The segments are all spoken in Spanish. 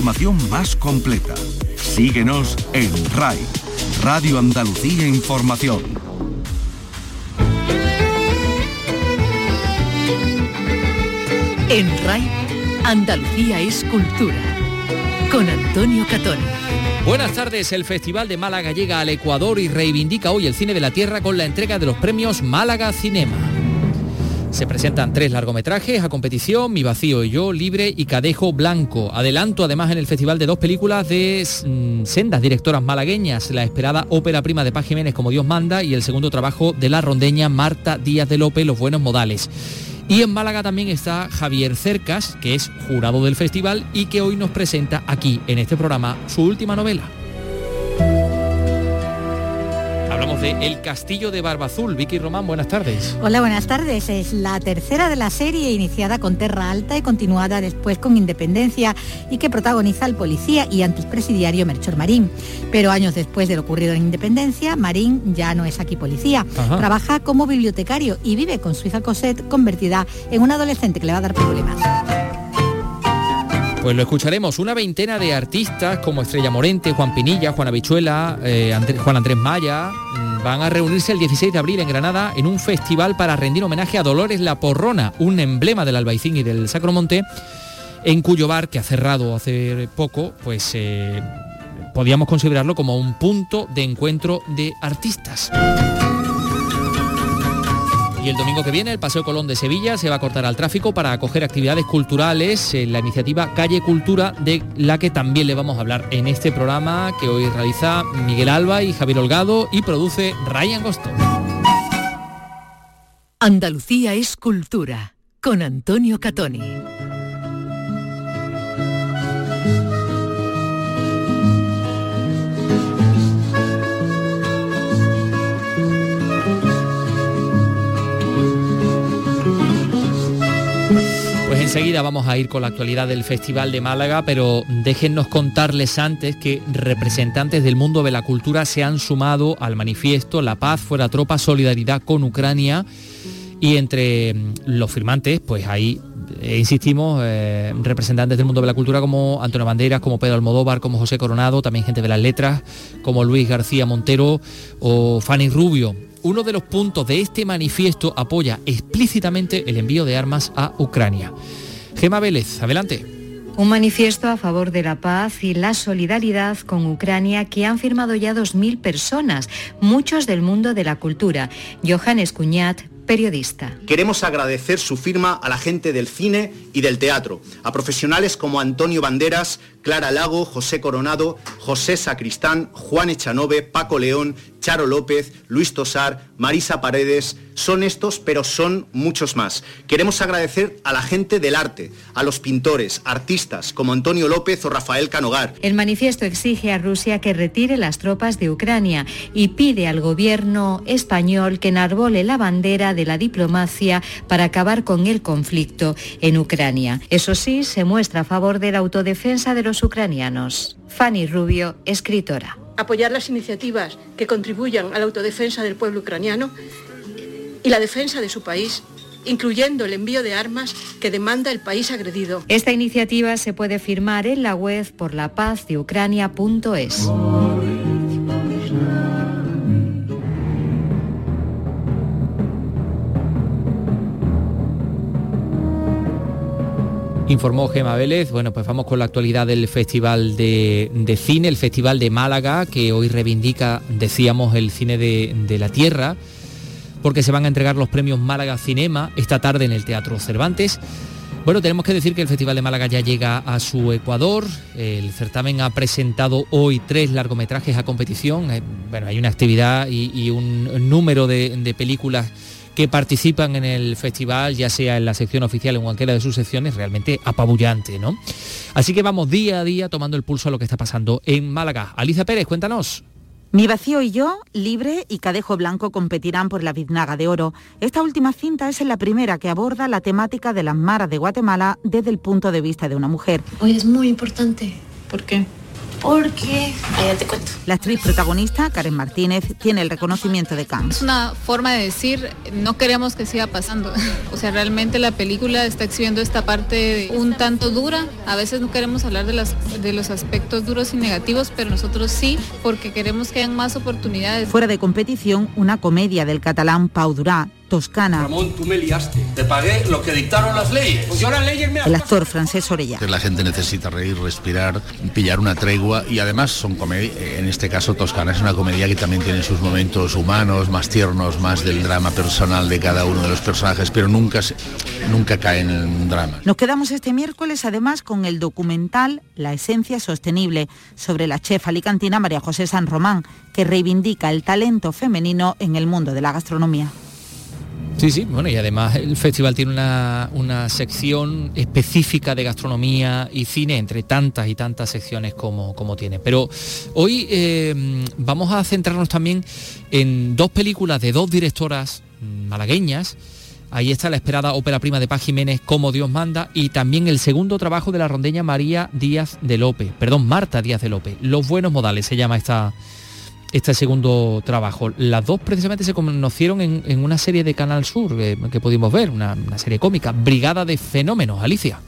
Información más completa. Síguenos en RAI, Radio Andalucía Información. En RAI, Andalucía es cultura. Con Antonio Catón. Buenas tardes, el Festival de Málaga llega al Ecuador y reivindica hoy el cine de la tierra con la entrega de los premios Málaga Cinema. Se presentan tres largometrajes a competición, Mi vacío y yo, Libre y Cadejo Blanco. Adelanto además en el festival de dos películas de mm, sendas directoras malagueñas, la esperada ópera prima de Paz Jiménez como Dios manda y el segundo trabajo de la rondeña Marta Díaz de López, Los buenos modales. Y en Málaga también está Javier Cercas, que es jurado del festival y que hoy nos presenta aquí en este programa su última novela. De El Castillo de Barbazul. Vicky Román, buenas tardes. Hola, buenas tardes. Es la tercera de la serie iniciada con Terra Alta y continuada después con Independencia y que protagoniza al policía y antipresidiario Melchor Marín. Pero años después de lo ocurrido en Independencia, Marín ya no es aquí policía. Trabaja como bibliotecario y vive con su hija Cosette convertida en una adolescente que le va a dar problemas. Pues lo escucharemos. Una veintena de artistas como Estrella Morente, Juan Pinilla, Juan Habichuela, eh, Juan Andrés Maya mm, van a reunirse el 16 de abril en Granada en un festival para rendir homenaje a Dolores La Porrona, un emblema del Albaicín y del Sacromonte, en cuyo bar, que ha cerrado hace poco, pues eh, podíamos considerarlo como un punto de encuentro de artistas. Y el domingo que viene el Paseo Colón de Sevilla se va a cortar al tráfico para acoger actividades culturales en la iniciativa Calle Cultura, de la que también le vamos a hablar en este programa que hoy realiza Miguel Alba y Javier Holgado y produce Ryan Gosto. Andalucía es cultura con Antonio Catoni. Enseguida vamos a ir con la actualidad del Festival de Málaga, pero déjennos contarles antes que representantes del mundo de la cultura se han sumado al manifiesto La paz fuera tropa, solidaridad con Ucrania. Y entre mm, los firmantes, pues ahí eh, insistimos, eh, representantes del mundo de la cultura como Antonio Banderas, como Pedro Almodóvar, como José Coronado, también gente de las letras, como Luis García Montero o Fanny Rubio. Uno de los puntos de este manifiesto apoya explícitamente el envío de armas a Ucrania. Gema Vélez, adelante. Un manifiesto a favor de la paz y la solidaridad con Ucrania que han firmado ya 2.000 personas, muchos del mundo de la cultura. Johannes Cuñat, periodista. Queremos agradecer su firma a la gente del cine y del teatro, a profesionales como Antonio Banderas, Clara Lago, José Coronado, José Sacristán, Juan Echanove, Paco León, Charo López, Luis Tosar, Marisa Paredes, son estos, pero son muchos más. Queremos agradecer a la gente del arte, a los pintores, artistas como Antonio López o Rafael Canogar. El manifiesto exige a Rusia que retire las tropas de Ucrania y pide al gobierno español que enarbole la bandera de la diplomacia para acabar con el conflicto en Ucrania. Eso sí, se muestra a favor de la autodefensa de los ucranianos. Fanny Rubio, escritora apoyar las iniciativas que contribuyan a la autodefensa del pueblo ucraniano y la defensa de su país incluyendo el envío de armas que demanda el país agredido. Esta iniciativa se puede firmar en la web por la paz de Ucrania.es. Informó Gema Vélez. Bueno, pues vamos con la actualidad del Festival de, Cine, el Festival de Málaga, que hoy reivindica, decíamos, el cine de, la tierra, porque se van a entregar los premios Málaga Cinema esta tarde en el Teatro Cervantes. Bueno, tenemos que decir que el Festival de Málaga ya llega a su Ecuador. El certamen ha presentado hoy tres largometrajes a competición. Eh, bueno, hay una actividad y, un número de películas que participan en el festival, ya sea en la sección oficial o en cualquiera de sus secciones, realmente apabullante, ¿no? Así que vamos día a día tomando el pulso a lo que está pasando en Málaga. Alicia Pérez, cuéntanos. Mi vacío y yo, Libre y Cadejo Blanco competirán por la Biznaga de Oro. Esta última cinta es la primera que aborda la temática de las maras de Guatemala desde el punto de vista de una mujer. Hoy es muy importante. ¿Por qué? Porque, ya te cuento. La actriz protagonista, Karen Martínez, tiene el reconocimiento de Cannes. Es una forma de decir, no queremos que siga pasando. O sea, realmente la película está exhibiendo esta parte un tanto dura. A veces no queremos hablar de, las, de los aspectos duros y negativos, pero nosotros sí, porque queremos que hayan más oportunidades. Fuera de competición, una comedia del catalán Pau Durá, Toscana. Ramón, tú me liaste. Te pagué lo que dictaron las leyes. Pues yo las leyes me El actor francés Orella. La gente necesita reír, respirar, pillar una tregua y además son comedias, en este caso Toscana es una comedia que también tiene sus momentos humanos, más tiernos, más del drama personal de cada uno de los personajes, pero nunca, nunca cae en un drama. Nos quedamos este miércoles además con el documental La esencia sostenible sobre la chef alicantina María José San Román, que reivindica el talento femenino en el mundo de la gastronomía. Sí, sí, bueno, y además el festival tiene una, sección específica de gastronomía y cine, entre tantas y tantas secciones como, como tiene. Pero hoy eh, vamos a centrarnos también en dos películas de dos directoras malagueñas. Ahí está la esperada ópera prima de Paz Jiménez, Como Dios manda, y también el segundo trabajo de la rondeña María Díaz de López, perdón, Marta Díaz de López. Los buenos modales se llama esta, este segundo trabajo. Las dos precisamente se conocieron en, una serie de Canal Sur eh, que, pudimos ver, una, serie cómica, Brigada de Fenómenos, Alicia.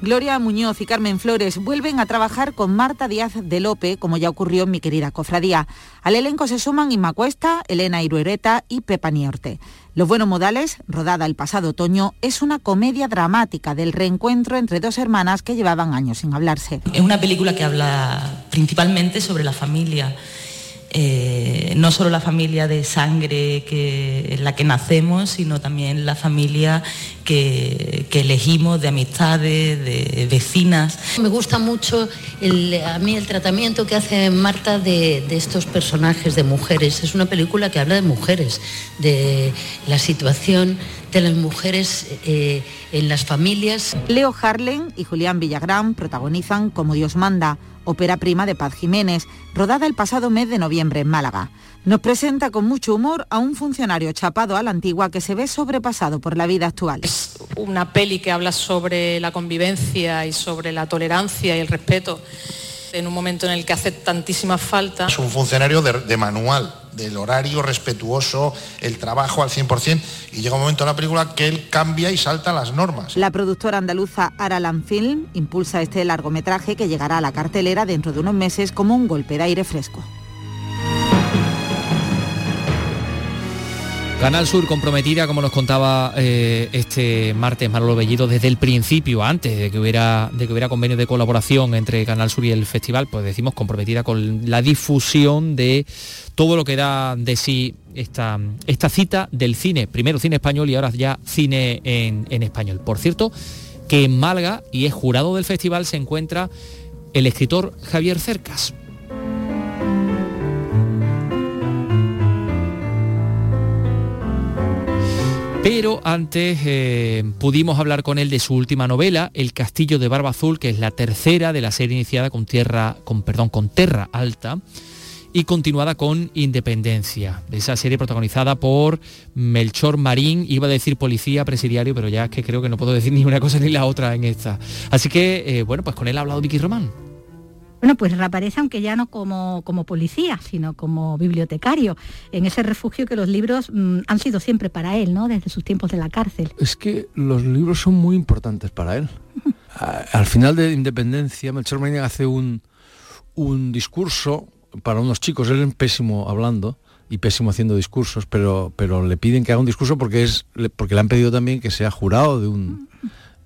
Gloria Muñoz y Carmen Flores vuelven a trabajar con Marta Díaz de Lope, como ya ocurrió en mi querida cofradía. Al elenco se suman Inma Cuesta, Elena Iruereta y Pepa Niorte. Los Buenos Modales, rodada el pasado otoño, es una comedia dramática del reencuentro entre dos hermanas que llevaban años sin hablarse. Es una película que habla principalmente sobre la familia eh, no solo la familia de sangre que, en la que nacemos, sino también la familia que, elegimos, de amistades, de vecinas. Me gusta mucho a mí el tratamiento que hace Marta de, estos personajes de mujeres. Es una película que habla de mujeres, de la situación de las mujeres eh, en las familias. Leo Harlen y Julián Villagrán protagonizan Como Dios manda ópera prima de Paz Jiménez, rodada el pasado mes de noviembre en Málaga. Nos presenta con mucho humor a un funcionario chapado a la antigua que se ve sobrepasado por la vida actual. Es una peli que habla sobre la convivencia y sobre la tolerancia y el respeto en un momento en el que hace tantísima falta. Es un funcionario de manual del horario respetuoso, el trabajo al 100%, y llega un momento en la película que él cambia y salta las normas. La productora andaluza Aralan Film impulsa este largometraje que llegará a la cartelera dentro de unos meses como un golpe de aire fresco. Canal Sur comprometida, como nos contaba eh, este martes Manolo Bellido, desde el principio, antes de que, hubiera, de que hubiera convenio de colaboración entre Canal Sur y el festival, pues decimos comprometida con la difusión de todo lo que da de sí esta, esta cita del cine, primero cine español y ahora ya cine en, en español. Por cierto, que en Malga, y es jurado del festival, se encuentra el escritor Javier Cercas. Pero antes eh, pudimos hablar con él de su última novela, El Castillo de Barba Azul, que es la tercera de la serie iniciada con Tierra, con, perdón, con Terra Alta y continuada con Independencia, de esa serie protagonizada por Melchor Marín, iba a decir policía presidiario, pero ya es que creo que no puedo decir ni una cosa ni la otra en esta. Así que, eh, bueno, pues con él ha hablado Vicky Román. Bueno, pues reaparece, aunque ya no como, como policía, sino como bibliotecario, en ese refugio que los libros mm, han sido siempre para él, ¿no? Desde sus tiempos de la cárcel. Es que los libros son muy importantes para él. Al final de Independencia, Melchor Marín hace un, un discurso para unos chicos, él es pésimo hablando y pésimo haciendo discursos, pero, pero le piden que haga un discurso porque, es, porque le han pedido también que sea jurado de un,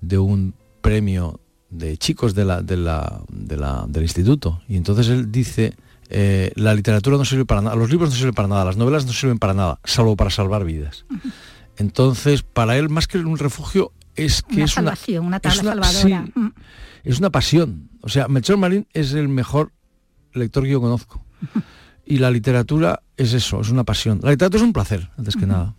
de un premio de chicos de la, de la, del instituto. Y entonces él dice, eh, la literatura no sirve para nada, los libros no sirven para nada, las novelas no sirven para nada, salvo para salvar vidas. Entonces, para él, más que un refugio, es que es una, una salvadora. Mm. es una pasión. O sea, Melchor Marín es el mejor lector que yo conozco. Y la literatura es eso, es una pasión. La literatura es un placer, antes que nada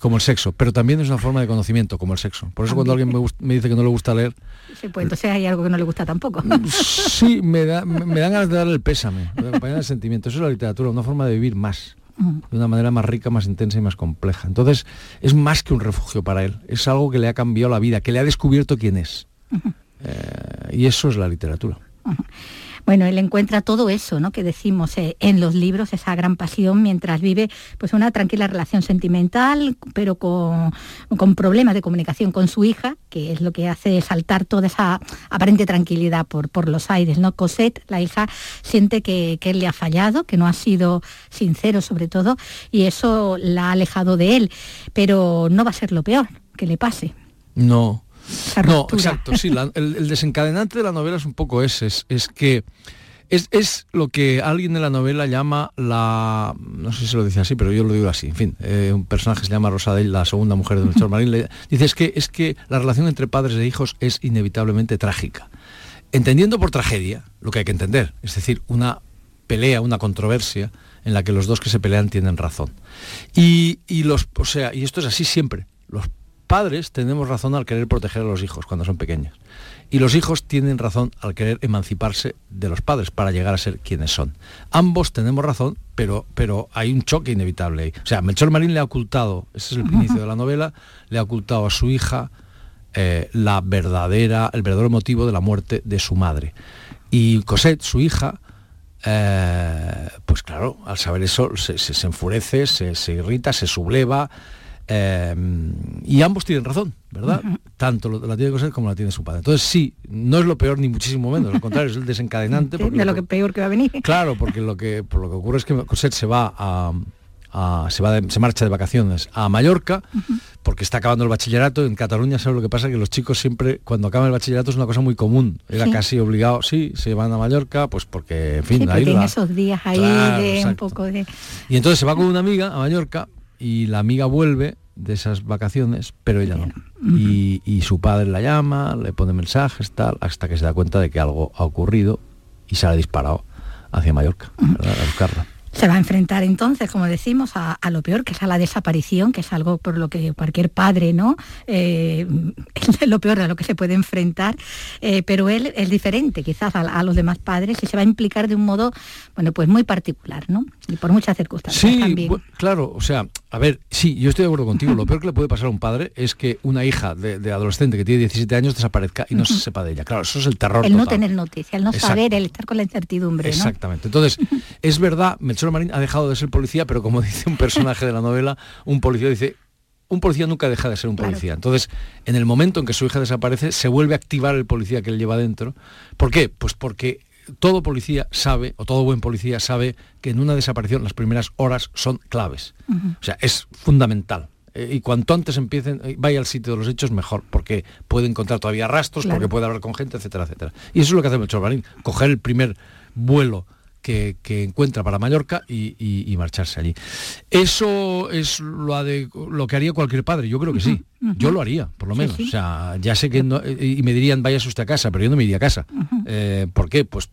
como el sexo, pero también es una forma de conocimiento, como el sexo. Por eso cuando alguien me, dice que no le gusta leer... Sí, pues entonces hay algo que no le gusta tampoco. Sí, me, da, me, dan ganas de darle el pésame, de el sentimiento. Eso es la literatura, una forma de vivir más, de una manera más rica, más intensa y más compleja. Entonces, es más que un refugio para él, es algo que le ha cambiado la vida, que le ha descubierto quién es. Eh, y eso es la literatura. Bueno, él encuentra todo eso, ¿no? Que decimos eh, en los libros, esa gran pasión, mientras vive pues una tranquila relación sentimental, pero con, con problemas de comunicación con su hija, que es lo que hace saltar toda esa aparente tranquilidad por, por los aires, ¿no? Cosette, la hija, siente que, que él le ha fallado, que no ha sido sincero sobre todo, y eso la ha alejado de él. Pero no va a ser lo peor que le pase. No, no, exacto, sí, la- el, el desencadenante de la novela es un poco ese, es, es que es, es lo que alguien de la novela llama la, no sé si se lo dice así, pero yo lo digo así, en fin, eh, un personaje se llama Rosadell, la segunda mujer de Melchor Marín, le dice es que, es que la relación entre padres e hijos es inevitablemente trágica. Entendiendo por tragedia lo que hay que entender, es decir, una pelea, una controversia en la que los dos que se pelean tienen razón. Y, y los, o sea, y esto es así siempre. Los padres tenemos razón al querer proteger a los hijos cuando son pequeños. Y los hijos tienen razón al querer emanciparse de los padres para llegar a ser quienes son. Ambos tenemos razón, pero, pero hay un choque inevitable ahí. O sea, Melchor Marín le ha ocultado, ese es el inicio de la novela, le ha ocultado a su hija eh, la verdadera, el verdadero motivo de la muerte de su madre. Y Cosette, su hija, eh, pues claro, al saber eso se, se- enfurece, se, se irrita, se subleva. Eh, y ambos tienen razón, ¿verdad? Tanto lo- la tiene Cosette como la tiene su padre. Entonces sí, no es lo peor ni muchísimo menos, al contrario, es el desencadenante. Sí, porque de lo que peor que va a venir. Claro, porque lo que, por lo que ocurre es que Cosette se va a, a- se, va de- se marcha de vacaciones a Mallorca porque está acabando el bachillerato. En Cataluña, ¿sabes lo que pasa? Que los chicos siempre, cuando acaban el bachillerato, es una cosa muy común. Era Sí. casi obligado, sí, se van a Mallorca, pues porque, en fin, Sí, ahí la- esos días ahí Claro, de un poco de... Y entonces se va con una amiga a Mallorca y la amiga vuelve de esas vacaciones, pero ella no. Y, y su padre la llama, le pone mensajes, tal, hasta que se da cuenta de que algo ha ocurrido y sale disparado hacia Mallorca, ¿verdad? a buscarla. Se va a enfrentar entonces, como decimos, a, a lo peor, que es a la desaparición, que es algo por lo que cualquier padre, ¿no? Eh, es lo peor a lo que se puede enfrentar, eh, pero él es diferente quizás a, a los demás padres y se va a implicar de un modo, bueno, pues muy particular, ¿no? Y por muchas circunstancias Sí, también. claro, o sea, a ver, sí, yo estoy de acuerdo contigo. Lo peor que le puede pasar a un padre es que una hija de, de adolescente que tiene 17 años desaparezca y no se sepa de ella. Claro, eso es el terror. el no tener noticia, el no Exacto. saber, el estar con la incertidumbre, ¿no? Exactamente. Entonces, es verdad, Melchor Marín ha dejado de ser policía, pero como dice un personaje de la novela, un policía dice, un policía nunca deja de ser un Claro. policía. Entonces, en el momento en que su hija desaparece, se vuelve a activar el policía que él lleva dentro. ¿Por qué? Pues porque todo policía sabe, o todo buen policía sabe, que en una desaparición las primeras horas son claves. O sea, es fundamental. Eh, y cuanto antes empiecen, eh, vaya al sitio de los hechos, mejor, porque puede encontrar todavía rastros, Claro. porque puede hablar con gente, etcétera, etcétera. Y eso es lo que hace Melchor Marín, coger el primer vuelo que, que encuentra para Mallorca y, y- y marcharse allí. Eso es lo, que haría cualquier padre, yo creo que sí. Yo lo haría, por lo Sí, menos. sí. O sea, ya sé que no, y me dirían, vaya usted a casa, pero yo no me iría a casa. Eh, ¿Por qué? Pues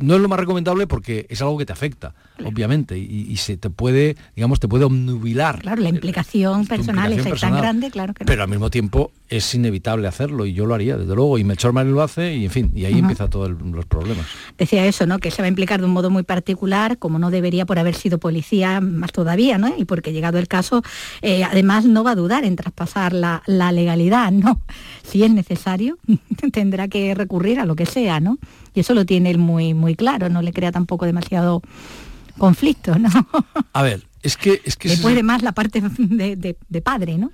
no es lo más recomendable porque es algo que te afecta, obviamente, y, y se te puede, digamos, te puede obnubilar. Claro, la implicación personal es tan grande, claro que no. Pero al mismo tiempo es inevitable hacerlo y yo lo haría, desde luego. Y Melchor lo hace y en fin, y ahí Ujú. empieza todos los problemas. decía eso, ¿no? Que se va a implicar de un modo muy particular, como no debería por haber sido policía, más todavía, ¿no? Y porque llegado el caso, eh, además no va a dudar en traspasar la, la legalidad, ¿no? Si es necesario, tendrá que recurrir a lo que sea, ¿no? Y eso lo tiene él muy, muy claro, no le crea tampoco demasiado conflicto, ¿no? A ver, es que es que Le puede el- más la parte de, de- de padre, ¿no?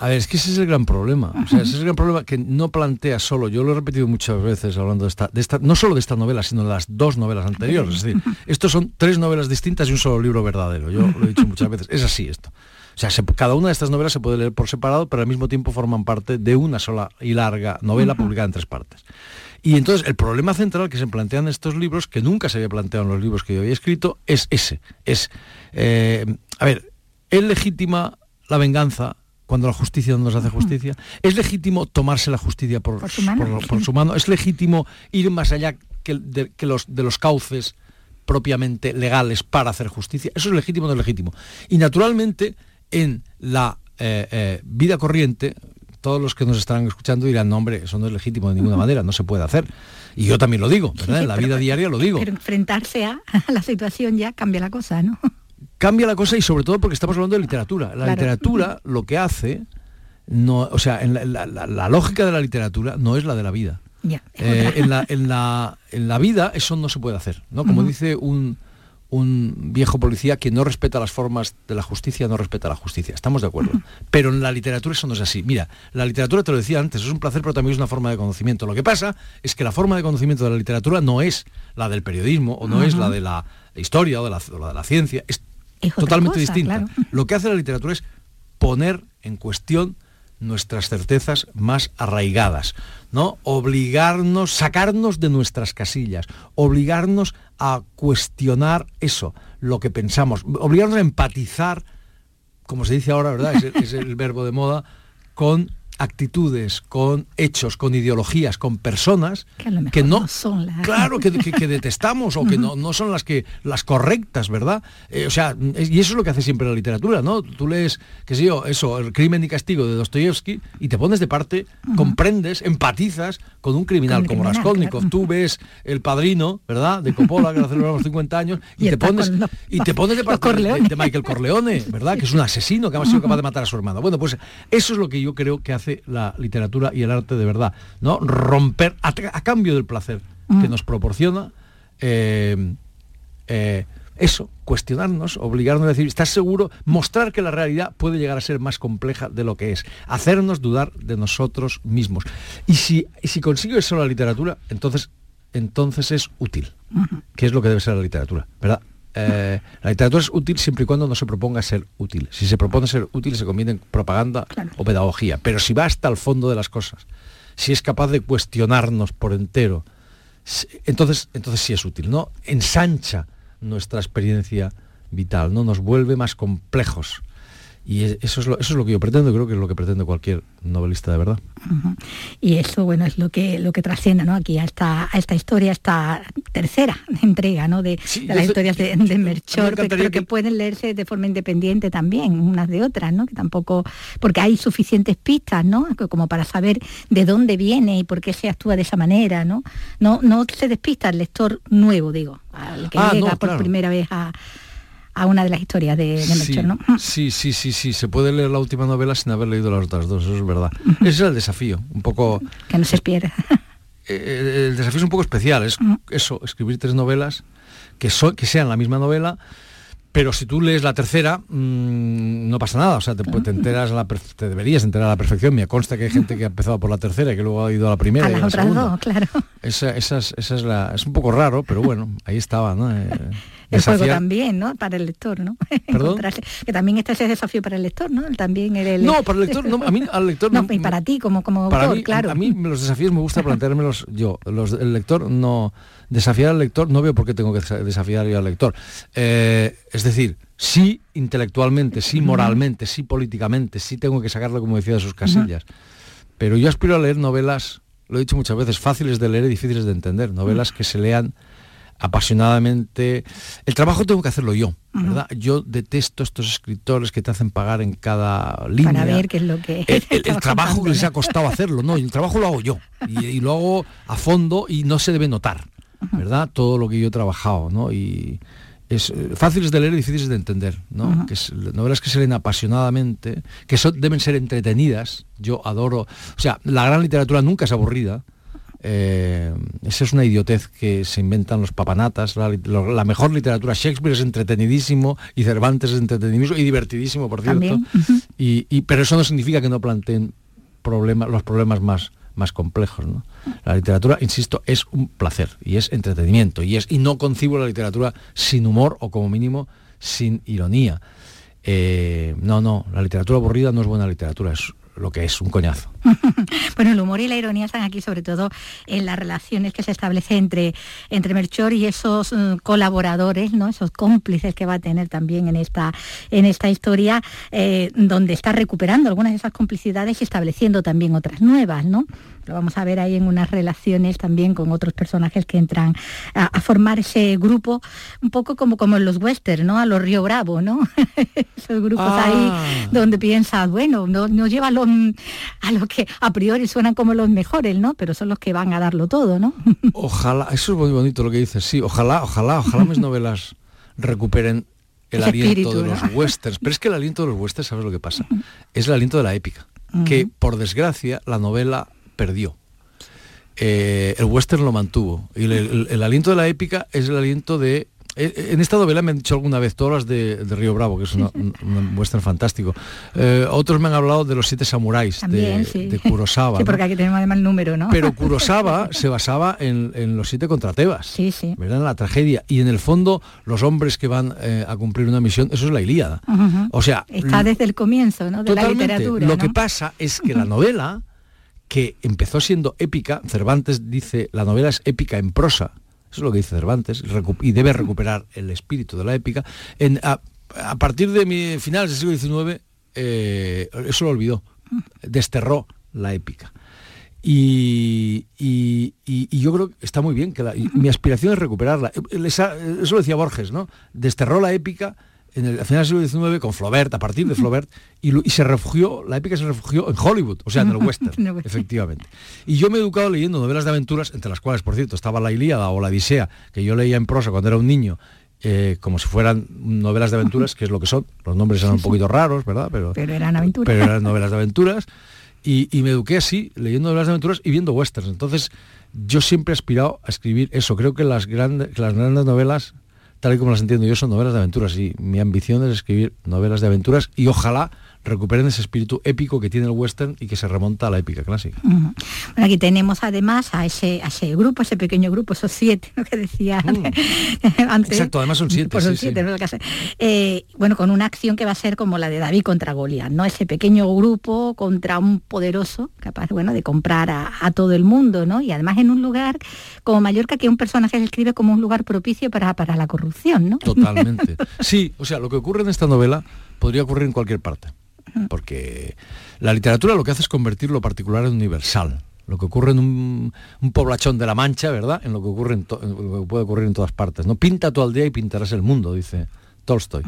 a ver, es que ese es el gran problema. O sea, ese es el gran problema que no plantea solo. Yo lo he repetido muchas veces hablando de esta, de esta, no solo de esta novela, sino de las dos novelas anteriores. Es decir, estos son tres novelas distintas y un solo libro verdadero. Yo lo he dicho muchas veces. Es así esto. O sea, se- cada una de estas novelas se puede leer por separado, pero al mismo tiempo forman parte de una sola y larga novela publicada en tres partes. Y entonces el problema central que se plantean estos libros, que nunca se había planteado en los libros que yo había escrito, es ese. Es, eh, a ver, ¿es legítima la venganza cuando la justicia no nos hace justicia? ¿Es legítimo tomarse la justicia por, Por su mano. por- por su mano? ¿Es legítimo ir más allá que, de, que los, de los cauces propiamente legales para hacer justicia? ¿Eso es legítimo o no es legítimo? Y naturalmente, en la eh, eh, vida corriente, todos los que nos estarán escuchando dirán, no hombre, eso no es legítimo de ninguna manera, no se puede hacer. Y yo también lo digo, ¿verdad? En la vida diaria lo digo. Pero enfrentarse a, la situación ya cambia la cosa, ¿no? cambia la cosa y sobre todo porque estamos hablando de literatura. La Claro. literatura lo que hace, no, o sea, en la, la- la- la lógica de la literatura no es la de la vida. Eh, en, la, en, la, en la vida eso no se puede hacer, ¿no? Como dice un, un viejo policía que no respeta las formas de la justicia, no respeta la justicia. Estamos de acuerdo. Pero en la literatura eso no es así. Mira, la literatura, te lo decía antes, es un placer, pero también es una forma de conocimiento. Lo que pasa es que la forma de conocimiento de la literatura no es la del periodismo o no es la de la historia o de la, de la ciencia. Es, totalmente distinta. Lo que hace la literatura es poner en cuestión nuestras certezas más arraigadas, ¿no? Obligarnos, sacarnos de nuestras casillas, obligarnos a cuestionar eso, lo que pensamos, obligarnos a empatizar, como se dice ahora, ¿verdad? es el verbo de moda, con actitudes, con hechos, con ideologías, con personas que, no, son las... claro que, detestamos o que no, no son las que las correctas, ¿verdad? Eh, o sea, y eso es lo que hace siempre la literatura, ¿no? Tú lees, qué sé yo, eso, el crimen y castigo de Dostoyevsky y te pones de parte, comprendes, empatizas con un criminal como Raskolnikov. Tú ves el padrino, ¿verdad? De Coppola, que lo celebramos 50 años, y, te pones y te pones de parte de, Michael Corleone, ¿verdad? Que es un asesino que ha sido capaz de matar a su hermano. Bueno, pues eso es lo que yo creo que hace la literatura y el arte de verdad, ¿no? Romper, a, cambio del placer que nos proporciona, eh, eh, eso, cuestionarnos, obligarnos a decir, ¿estás seguro? Mostrar que la realidad puede llegar a ser más compleja de lo que es, hacernos dudar de nosotros mismos. Y si, si consigo eso la literatura, entonces, entonces es útil, que es lo que debe ser la literatura, ¿verdad? Eh, la literatura es útil siempre y cuando no se proponga ser útil. Si se propone ser útil se convierte en propaganda o pedagogía. Pero si va hasta el fondo de las cosas, si es capaz de cuestionarnos por entero, entonces, entonces sí es útil, ¿no? Ensancha nuestra experiencia vital, ¿no? Nos vuelve más complejos y eso es, lo, eso es lo que yo pretendo, creo que es lo que pretende cualquier novelista de verdad. Y eso, bueno, es lo que lo que trasciende, ¿no? Aquí a esta, a esta historia, esta tercera entrega, ¿no? De, las historias de, de Merchor, que, que, pueden leerse de forma independiente también, unas de otras, ¿no? Que tampoco, porque hay suficientes pistas, ¿no? Como para saber de dónde viene y por qué se actúa de esa manera, ¿no? No, no se despista el lector nuevo, digo, al que ah, llega por primera vez a a una de las historias de, de Melchor, sí, ¿no? Sí, sí, sí, sí, se puede leer la última novela sin haber leído las otras dos, eso es verdad. Ese es el desafío, un poco... Que no se pierda. Eh, el desafío es un poco especial, es eso, escribir tres novelas que, que sean la misma novela, pero si tú lees la tercera, mm, no pasa nada, o sea, te, te enteras, la, te deberías enterar a la perfección. Me consta que hay gente que ha empezado por la tercera y que luego ha ido a la primera. A las otras dos, claro. Esa, esa, es, esa es, la, es un poco raro, pero bueno, ahí estaba, ¿no? Eh, el juego también, ¿no? Para el lector, ¿no? que también está ese desafío para el lector, ¿no? También el, No, para el lector, no, a mí al lector no. y para ti como, como autor, claro. A mí los desafíos me gusta planteármelos yo. Los, el lector no... Desafiar al lector, no veo por qué tengo que desafiar yo al lector. Eh, es decir, sí intelectualmente, sí moralmente, sí políticamente, sí tengo que sacarlo, como decía, de sus casillas. Pero yo aspiro a leer novelas, lo he dicho muchas veces, fáciles de leer y difíciles de entender, novelas que se lean apasionadamente. El trabajo tengo que hacerlo yo, ¿verdad? Yo detesto estos escritores que te hacen pagar en cada línea. Para ver qué es lo que... El, trabajo que les ha costado hacerlo, no, el trabajo lo hago yo. Y, lo hago a fondo y no se debe notar, ¿verdad? Todo lo que yo he trabajado, ¿no? Y es eh, fáciles de leer y difíciles de entender, ¿no? que es, novelas que se leen apasionadamente, que son, deben ser entretenidas. Yo adoro... O sea, la gran literatura nunca es aburrida eh, esa es una idiotez que se inventan los papanatas. La, mejor literatura, Shakespeare es entretenidísimo y Cervantes es entretenidísimo y divertidísimo, por cierto. y, pero eso no significa que no planteen problemas, los problemas más, más complejos. La literatura, insisto, es un placer y es entretenimiento y, es, y no concibo la literatura sin humor o como mínimo sin ironía. Eh, no, no, la literatura aburrida no es buena literatura, es lo que es un coñazo. bueno, el humor y la ironía están aquí sobre todo en las relaciones que se establece entre, entre Melchor y esos mm, colaboradores, ¿no? esos cómplices que va a tener también en esta, en esta historia, eh, donde está recuperando algunas de esas complicidades y estableciendo también otras nuevas, ¿no? Lo vamos a ver ahí en unas relaciones también con otros personajes que entran a, formar ese grupo, un poco como, como en los westerns, ¿no? A los Río Bravo, ¿no? Esos grupos ahí ah. donde piensas, bueno, no, no lleva a lo, a lo que a priori suenan como los mejores, ¿no? Pero son los que van a darlo todo, ¿no? ojalá, eso es muy bonito lo que dices, sí, ojalá, ojalá, ojalá mis novelas recuperen el aliento de los westerns. Pero es que el aliento de los westerns, ¿sabes lo que pasa? Es el aliento de la épica. Que por desgracia la novela perdió. eh, el western lo mantuvo. Y el, el- el aliento de la épica es el aliento de... eh, En esta novela me han dicho alguna vez todas las de, de Río Bravo, que es una- un, un western fantástico. Eh, otros me han hablado de los siete samuráis También, de, sí. de Kurosawa. Sí, ¿no? porque aquí tenemos además el número, ¿no? Pero Kurosawa se basaba en, en los siete contra Tebas. Sí, sí. ¿verdad? En la tragedia. Y en el fondo, los hombres que van eh, a cumplir una misión, eso es la Ilíada. O sea, Está desde el comienzo, ¿no? De Totalmente. la literatura. Lo ¿no? que pasa es que la novela, que empezó siendo épica, Cervantes dice, la novela es épica en prosa, eso es lo que dice Cervantes, y debe recuperar el espíritu de la épica. En- a, partir de mi, finales del siglo XIX, eh, eso lo olvidó, desterró la épica. Y, y- y- yo creo que está muy bien, que mi aspiración es recuperarla. Eso lo decía Borges, ¿no? Desterró la épica en el, a finales del siglo XIX con Flaubert, a partir de Flaubert, y, se refugió, la épica se refugió en Hollywood, o sea, en el western, efectivamente. Y yo me he educado leyendo novelas de aventuras, entre las cuales, por cierto, estaba la Ilíada o la Odisea, que yo leía en prosa cuando era un niño, eh, como si fueran novelas de aventuras, que es lo que son. Los nombres eran un poquito raros, ¿verdad? Pero, Pero eran aventuras. pero eran novelas de aventuras. Y, y me eduqué así, leyendo novelas de aventuras y viendo westerns. Entonces, yo siempre he aspirado a escribir eso. Creo que las grandes, que las grandes novelas, tal y como las entiendo yo, son novelas de aventuras. Y mi ambición es escribir novelas de aventuras y ojalá recuperen ese espíritu épico que tiene el western y que se remonta a la épica clásica. Bueno, aquí tenemos además a ese, a ese grupo, ese pequeño grupo, esos siete, lo que decía antes. Mm. Exacto, además son siete, Pues son sí, sí. siete, Eh, bueno, con una acción que va a ser como la de David contra Goliat, ¿no? Ese pequeño grupo contra un poderoso, capaz, bueno, de comprar a, a todo el mundo, ¿no? Y además en un lugar como Mallorca, que un personaje se escribe como un lugar propicio para, para la corrupción, ¿no? Totalmente. Sí, o sea, lo que ocurre en esta novela podría ocurrir en cualquier parte. Porque la literatura lo que hace es convertir lo particular en universal. Lo que ocurre en un, poblachón de la Mancha, ¿verdad? En lo que ocurre en puede ocurrir en todas partes. No pinta tu aldea y pintarás el mundo, dice Tolstoy.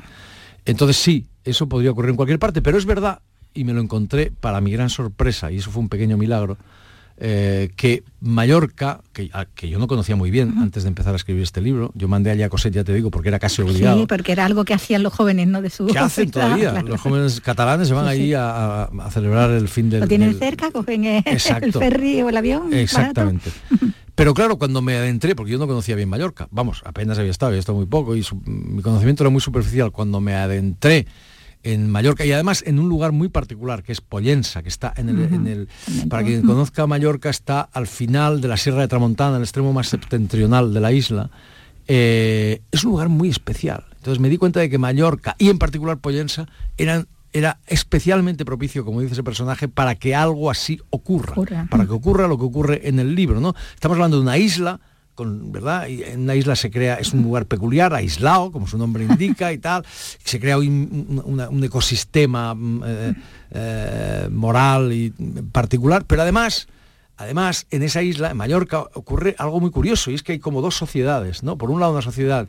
Entonces sí, eso podría ocurrir en cualquier parte, pero es verdad, y me lo encontré para mi gran sorpresa, y eso fue un pequeño milagro, eh, que Mallorca, que, a- que yo no conocía muy bien antes de empezar a escribir este libro, yo mandé allá a Coset, ya te digo, porque era casi obligado. Sí, porque era algo que hacían los jóvenes, ¿no? De su ¿Qué hacen todavía? Claro. Los jóvenes catalanes se van Sí, ahí sí. a, celebrar el fin del... Lo tienen del- cerca, cogen el, ferry o el avión. Exactamente. Pero claro, cuando me adentré, porque yo no conocía bien Mallorca, vamos, apenas había estado, había estado muy poco y su- mi conocimiento era muy superficial. Cuando me adentré en Mallorca y además en un lugar muy particular que es Pollensa, que está en el, en el- para quien conozca Mallorca, está al final de la Sierra de Tramontana, el extremo más septentrional de la isla. Eh, es un lugar muy especial. Entonces me di cuenta de que Mallorca y en particular Pollensa eran era especialmente propicio, como dice ese personaje, para que algo así ocurra, Ocurra. para que ocurra lo que ocurre en el libro, ¿no? Estamos hablando de una isla, con, ¿verdad? Y en una isla se crea, es un lugar peculiar, aislado, como su nombre indica y tal, se crea un, un- una- un ecosistema mm, eh, eh, moral y particular, pero además, además, en esa isla, en Mallorca, ocurre algo muy curioso, y es que hay como dos sociedades, ¿no? Por un lado una sociedad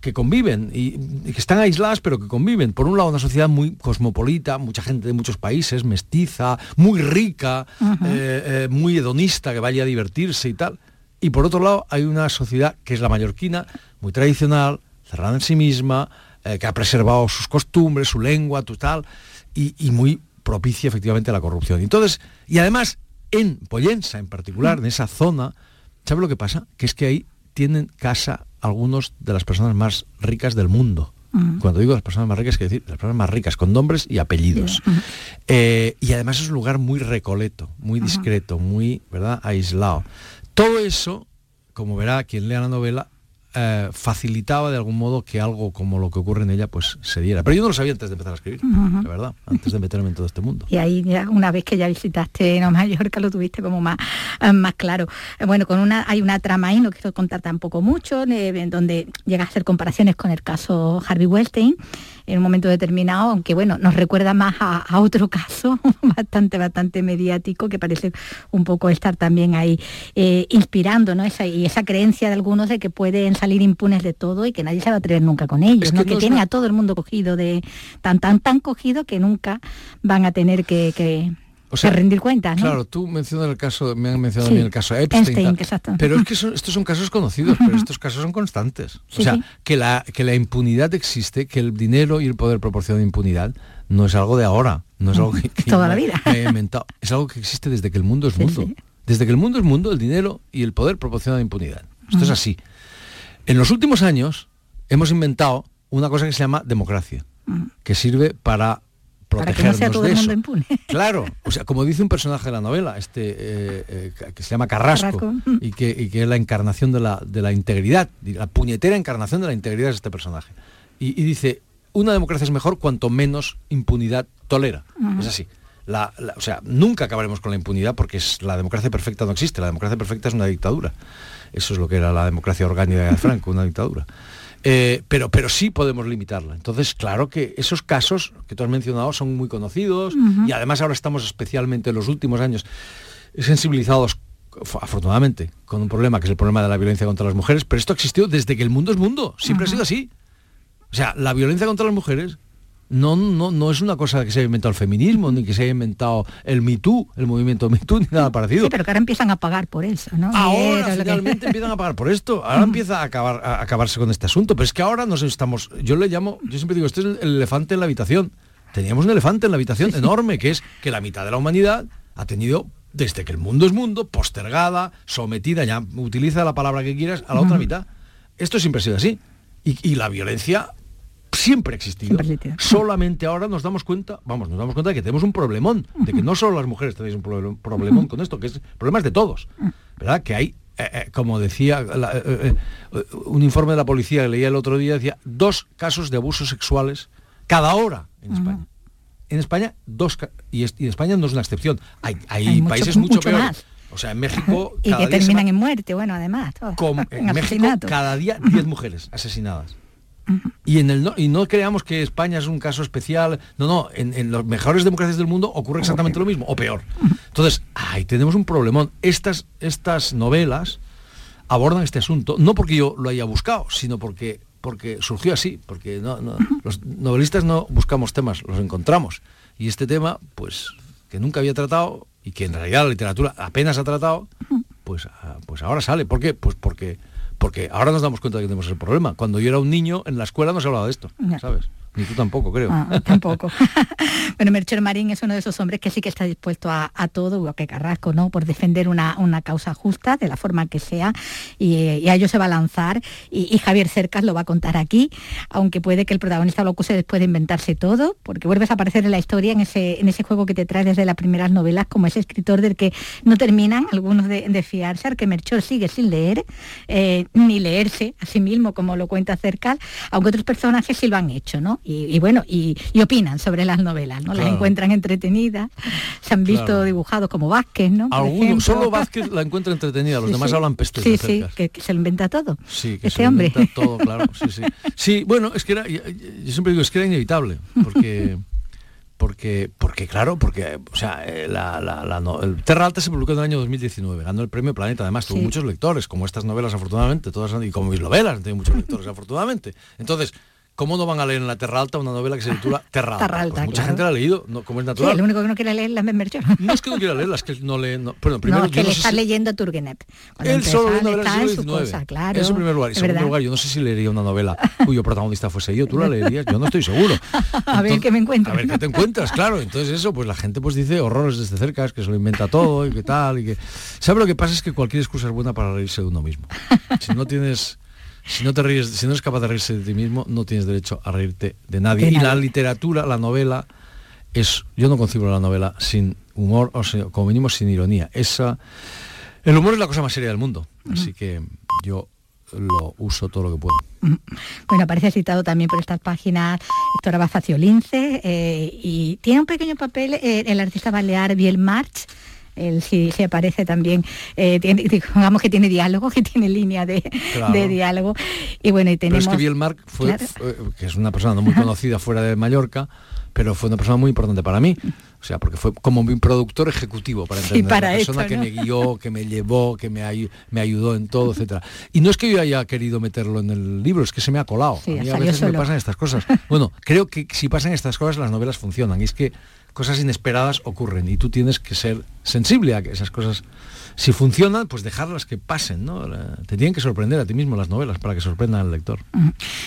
que conviven y, y que están aisladas pero que conviven. Por un lado una sociedad muy cosmopolita, mucha gente de muchos países, mestiza, muy rica, eh, eh, muy hedonista, que vaya a divertirse y tal. Y por otro lado hay una sociedad que es la mallorquina, muy tradicional, cerrada en sí misma, eh, que ha preservado sus costumbres, su lengua, tu tal, y, y muy propicia efectivamente a la corrupción. Entonces, y además en Pollensa en particular, en esa zona, ¿sabe lo que pasa? Que es que ahí tienen casa algunos de las personas más ricas del mundo. Cuando digo las personas más ricas, quiero decir las personas más ricas, con nombres y apellidos. Eh, y además es un lugar muy recoleto, muy discreto, muy ¿verdad? aislado. Todo eso, como verá quien lea la novela, eh, facilitaba de algún modo que algo como lo que ocurre en ella pues se diera. Pero yo no lo sabía antes de empezar a escribir, la verdad, antes de meterme en todo este mundo. Y ahí ya una vez que ya visitaste no, Mallorca lo tuviste como más, eh, más claro. Eh, Bueno, con una hay una trama ahí, no quiero contar tampoco mucho, en donde llega a hacer comparaciones con el caso Harvey Weinstein en un momento determinado, aunque bueno, nos recuerda más a, a otro caso bastante, bastante mediático, que parece un poco estar también ahí eh, inspirando, ¿no? Esa, y esa creencia de algunos de que pueden salir impunes de todo y que nadie se va a atrever nunca con ellos, Es que ¿no? que tienen a todo el mundo cogido de tan tan tan cogido que nunca van a tener que, que- O sea, que rendir cuentas, ¿no? Claro, tú mencionas el caso, me han mencionado Sí. el caso Epstein. Exacto. Pero es que son- estos son casos conocidos, pero estos casos son constantes. Sí, o sea, sí. que la, que la impunidad existe, que el dinero y el poder proporcionan impunidad, no es algo de ahora, no es algo que, que Toda la vida. me he inventado. Es algo que existe desde que el mundo es mundo. Desde que el mundo es mundo, el dinero y el poder proporcionan impunidad. Esto es así. En los últimos años hemos inventado una cosa que se llama democracia, que sirve para Para que no sea protegernos todo de el eso. impune. Claro, o sea, como dice un personaje de la novela, este eh, eh, que se llama Carrasco, Carrasco. y que, y que es la encarnación de la, de la integridad, la puñetera encarnación de la integridad es este personaje. Y, y dice, una democracia es mejor cuanto menos impunidad tolera. Es así. La- la- o sea, nunca acabaremos con la impunidad porque es, la democracia perfecta no existe. La democracia perfecta es una dictadura. Eso es lo que era la democracia orgánica de Franco, una dictadura. Eh, pero, pero sí podemos limitarla. Entonces, claro que esos casos que tú has mencionado son muy conocidos y además ahora estamos especialmente en los últimos años sensibilizados afortunadamente con un problema que es el problema de la violencia contra las mujeres, pero esto existió desde que el mundo es mundo, siempre ha sido así. O sea, la violencia contra las mujeres no, no, no es una cosa que se haya inventado el feminismo, ni que se haya inventado el Me Too, el movimiento Me Too, ni nada parecido. Sí, pero que ahora empiezan a pagar por eso, ¿no? Ahora que- finalmente empiezan a pagar por esto. Ahora empieza a, acabar, a acabarse con este asunto. Pero es que ahora nos estamos. Yo le llamo, yo siempre digo, este es el, el elefante en la habitación. Teníamos un elefante en la habitación enorme, que es que la mitad de la humanidad ha tenido, desde que el mundo es mundo, postergada, sometida, ya utiliza la palabra que quieras, a la otra mitad. Esto siempre ha sido así. Y, y la violencia siempre ha existido. Siempre. Solamente ahora nos damos cuenta, vamos, nos damos cuenta de que tenemos un problemón, de que no solo las mujeres tenéis un problem- problemón con esto, que es problemas de todos, ¿verdad? Que hay, eh, eh, como decía la- eh, un informe de la policía que leía el otro día, decía dos casos de abusos sexuales cada hora en España. En España, dos, y, es- y España no es una excepción. Hay, hay Hay mucho- países mucho, mucho peores. más. O sea, en México, y cada que día terminan en muerte, bueno, además. todo. como en en México cada día 10 mujeres asesinadas. Y, en el no, y no creamos que España es un caso especial. No, no, en, en las mejores democracias del mundo ocurre exactamente lo mismo, o peor. Entonces, ahí tenemos un problemón. Estas, estas novelas abordan este asunto, no porque yo lo haya buscado, sino porque, porque surgió así, porque no, no- los novelistas no buscamos temas, los encontramos. Y este tema, pues, que nunca había tratado y que en realidad la literatura apenas ha tratado, pues, ah, pues ahora sale. ¿Por qué? Pues porque, porque ahora nos damos cuenta de que tenemos el problema. Cuando yo era un niño, en la escuela no se hablaba de esto. ¿sabes? Ni tú tampoco, creo. Ah, tampoco. bueno, Melchor Marín es uno de esos hombres que sí que está dispuesto a, a todo, igual que Carrasco, ¿no? Por defender una, una causa justa, de la forma que sea, y, a ello se va a lanzar. Y, Javier Cercas lo va a contar aquí, aunque puede que el protagonista lo acuse después de inventarse todo, porque vuelves a aparecer en la historia, en ese, en ese juego que te traes desde las primeras novelas, como ese escritor del que no terminan algunos de, de fiarse, al que Melchor sigue sin leer, eh, ni leerse a sí mismo, como lo cuenta Cercas, aunque otros personajes sí lo han hecho, ¿no? Y, y bueno, y, y opinan sobre las novelas, ¿no? Las encuentran entretenidas, se han visto Claro. dibujados como Vázquez, ¿no? Ejemplo. solo Vázquez la encuentra entretenida, los Sí, demás sí. hablan pestes Sí, que, que se lo inventa todo. Sí, que este se lo hombre. inventa todo, claro. Sí, sí. Sí, bueno, es que era, yo yo siempre digo, es que era inevitable, porque, porque, porque claro, porque, o sea, eh, la, la- la no- el Terra Alta se publicó en el año 2019, ganó el premio Planeta, además tuvo Sí. muchos lectores, como estas novelas afortunadamente, todas y como mis novelas han tenido muchos lectores afortunadamente. Entonces, ¿cómo no van a leer en la Terra Alta una novela que se titula Terra Alta? Terra Alta, Pues mucha claro. gente la ha leído, no, como es Sí, natural. el único que no quiere leer la Merchor. No es que no quiera leerla, es que no lee. No, bueno, primero, no, es que le está si- leyendo Turgenev. Cuando él solo leyendo novelas del en su siglo XIX. cosa, claro. En primer lugar. Y es segundo lugar, yo no sé si leería una novela cuyo protagonista fuese yo. ¿Tú la leerías? Yo no estoy seguro. a ver qué me encuentro. A ver qué te encuentras, claro. Entonces eso, pues la gente pues dice horrores desde cerca, es que se lo inventa todo y qué tal. y que ¿Sabe lo que pasa? Es que cualquier excusa es buena para reírse de uno mismo. Si no tienes... Si no te ríes, si no eres capaz de reírse de ti mismo, no tienes derecho a reírte de nadie. De y la literatura, la novela, es. Yo no concibo la novela sin humor, o sea, como mínimo sin ironía. Esa. El humor es la cosa más seria del mundo. Así que yo lo uso todo lo que puedo. Bueno, aparece citado también por estas páginas Héctor Abafacio Lince eh, y tiene un pequeño papel eh, el artista balear Biel March. Él sí, sí aparece también, eh, tiene, digamos que tiene diálogo, que tiene línea de, Claro. de diálogo. Y bueno, y Pero tenemos... es que Bielmark fue, Claro. fue- que es una persona no muy conocida fuera de Mallorca, pero fue una persona muy importante para mí. O sea, porque fue como mi productor ejecutivo para Sí, entender. para la persona esto, que me guió, que me llevó, que me, ayu- me ayudó en todo, etcétera. Y no es que yo haya querido meterlo en el libro, es que se me ha colado. Sí, a mí a veces me pasan estas cosas. Bueno, creo que si pasan estas cosas las novelas funcionan. Y es que cosas inesperadas ocurren y tú tienes que ser sensible a que esas cosas si funcionan, pues dejarlas que pasen, ¿no? Te tienen que sorprender a ti mismo las novelas para que sorprendan al lector.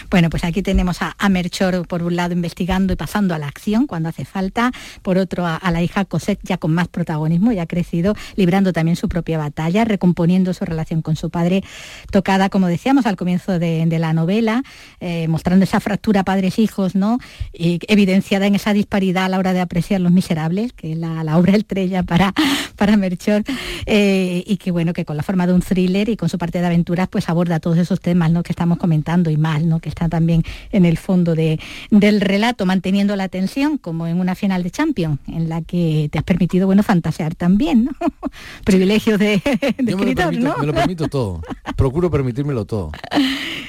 Bueno, pues aquí tenemos a, a Merchor por un lado investigando y pasando a la acción cuando hace falta, por otro a, la hija Cosette ya con más protagonismo, ya ha crecido, librando también su propia batalla, recomponiendo su relación con su padre, tocada, como decíamos al comienzo de, la novela, eh, mostrando esa fractura padres-hijos, ¿no? Y evidenciada en esa disparidad a la hora de apreciar Los Miserables, que es la, la obra estrella para, para Merchor. Eh, y que bueno, que con la forma de un thriller y con su parte de aventuras, pues aborda todos esos temas ¿no? que estamos comentando y más, ¿no? que están también en el fondo de, del relato, manteniendo la atención, como en una final de Champions, en la que te has permitido, bueno, fantasear también, ¿no? Privilegio de, escritor, me lo, permito, me lo permito todo. Procuro permitírmelo todo.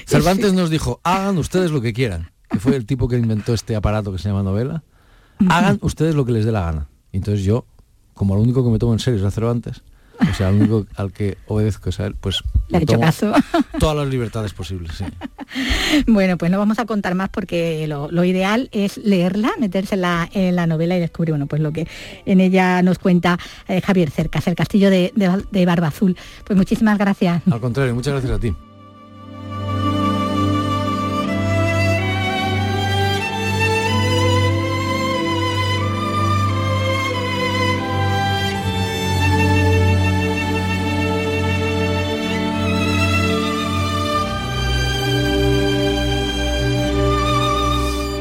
Cervantes nos dijo, hagan ustedes lo que quieran, que fue el tipo que inventó este aparato que se llama novela. Hagan ustedes lo que les dé la gana. Entonces yo, como lo único que me tomo en serio es a Cervantes, o sea, el único al que obedezco es a él, pues le hecho caso. Todas las libertades posibles, sí. Bueno, pues no vamos a contar más porque lo, ideal es leerla, meterse en la, novela y descubrir, bueno, pues lo que en ella nos cuenta eh, Javier Cercas, el castillo de, de Barba Azul. Pues muchísimas gracias. Al contrario, muchas gracias a ti.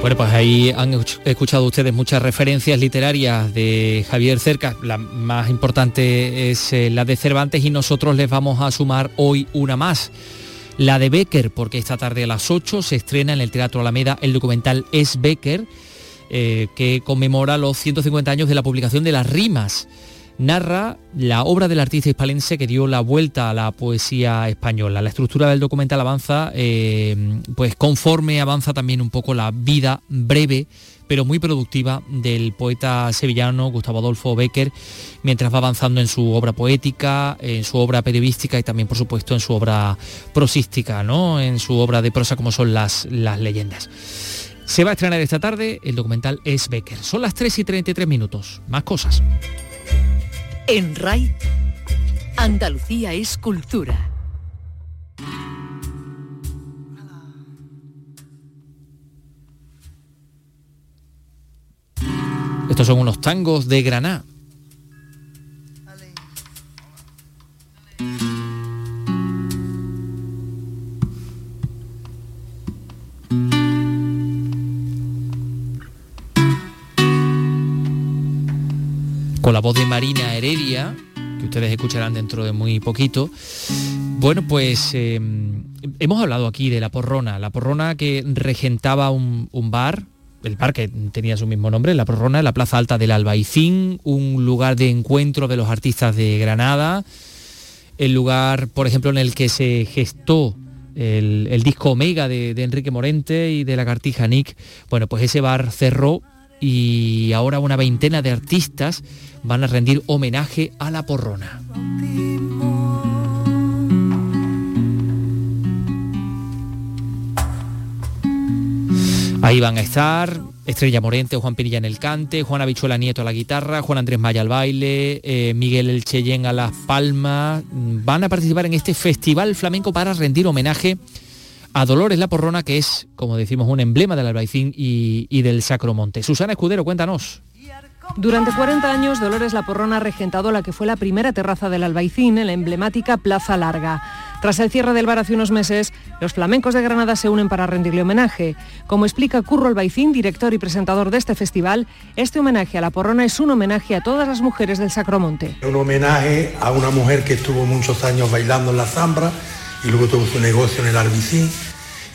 Bueno, pues ahí han escuchado ustedes muchas referencias literarias de Javier Cercas. La más importante es eh, la de Cervantes y nosotros les vamos a sumar hoy una más. La de Becker, porque esta tarde a las 8 se estrena en el Teatro Alameda el documental Es Becker, eh, que conmemora los 150 años de la publicación de las rimas narra la obra del artista hispalense que dio la vuelta a la poesía española. La estructura del documental avanza, eh, pues conforme avanza también un poco la vida breve pero muy productiva del poeta sevillano Gustavo Adolfo Becker, mientras va avanzando en su obra poética, en su obra periodística y también, por supuesto, en su obra prosística, ¿no? en su obra de prosa como son las, las leyendas. Se va a estrenar esta tarde, el documental es Becker. Son las 3 y 33 minutos. Más cosas. En RAI, Andalucía es cultura. Estos son unos tangos de Granada. Con la voz de Marina Heredia, que ustedes escucharán dentro de muy poquito. Bueno, pues eh, hemos hablado aquí de La Porrona, La Porrona que regentaba un, bar, el bar que tenía su mismo nombre, La Porrona, en la Plaza Alta del Albaicín, un lugar de encuentro de los artistas de Granada, el lugar, por ejemplo, en el que se gestó el, disco Omega de, de, Enrique Morente y de la Cartija Nick, bueno, pues ese bar cerró y ahora una veintena de artistas van a rendir homenaje a la porrona. Ahí van a estar Estrella Morente, Juan Pinilla en el cante, Juan Habichuela Nieto a la guitarra, Juan Andrés Maya al baile, eh, Miguel El Cheyén a las palmas. Van a participar en este festival flamenco para rendir homenaje Dolores La Porrona, que es, como decimos, un emblema del Albaicín y, y del Sacromonte. Susana Escudero, cuéntanos. Durante 40 años, Dolores La Porrona ha regentado la que fue la primera terraza del Albaicín en la emblemática Plaza Larga. Tras el cierre del bar hace unos meses, los flamencos de Granada se unen para rendirle homenaje. Como explica Curro Albaicín, director y presentador de este festival, este homenaje a La Porrona es un homenaje a todas las mujeres del Sacromonte. Un homenaje a una mujer que estuvo muchos años bailando en la Zambra y luego tuvo su negocio en el Albicín.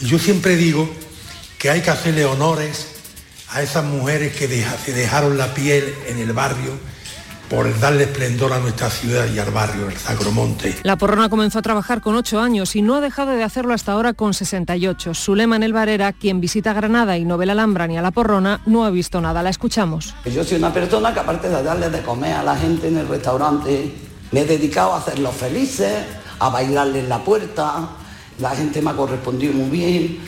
Y yo siempre digo que hay que hacerle honores a esas mujeres que se dejaron la piel en el barrio por darle esplendor a nuestra ciudad y al barrio, el Sacromonte. La Porrona comenzó a trabajar con 8 años y no ha dejado de hacerlo hasta ahora con 68. Su lema en el bar era, quien visita Granada y no ve la Alhambra ni a la Porrona, no ha visto nada. La escuchamos. Yo soy una persona que aparte de darle de comer a la gente en el restaurante, me he dedicado a hacerlos felices, a bailarles en la puerta. La gente me ha correspondido muy bien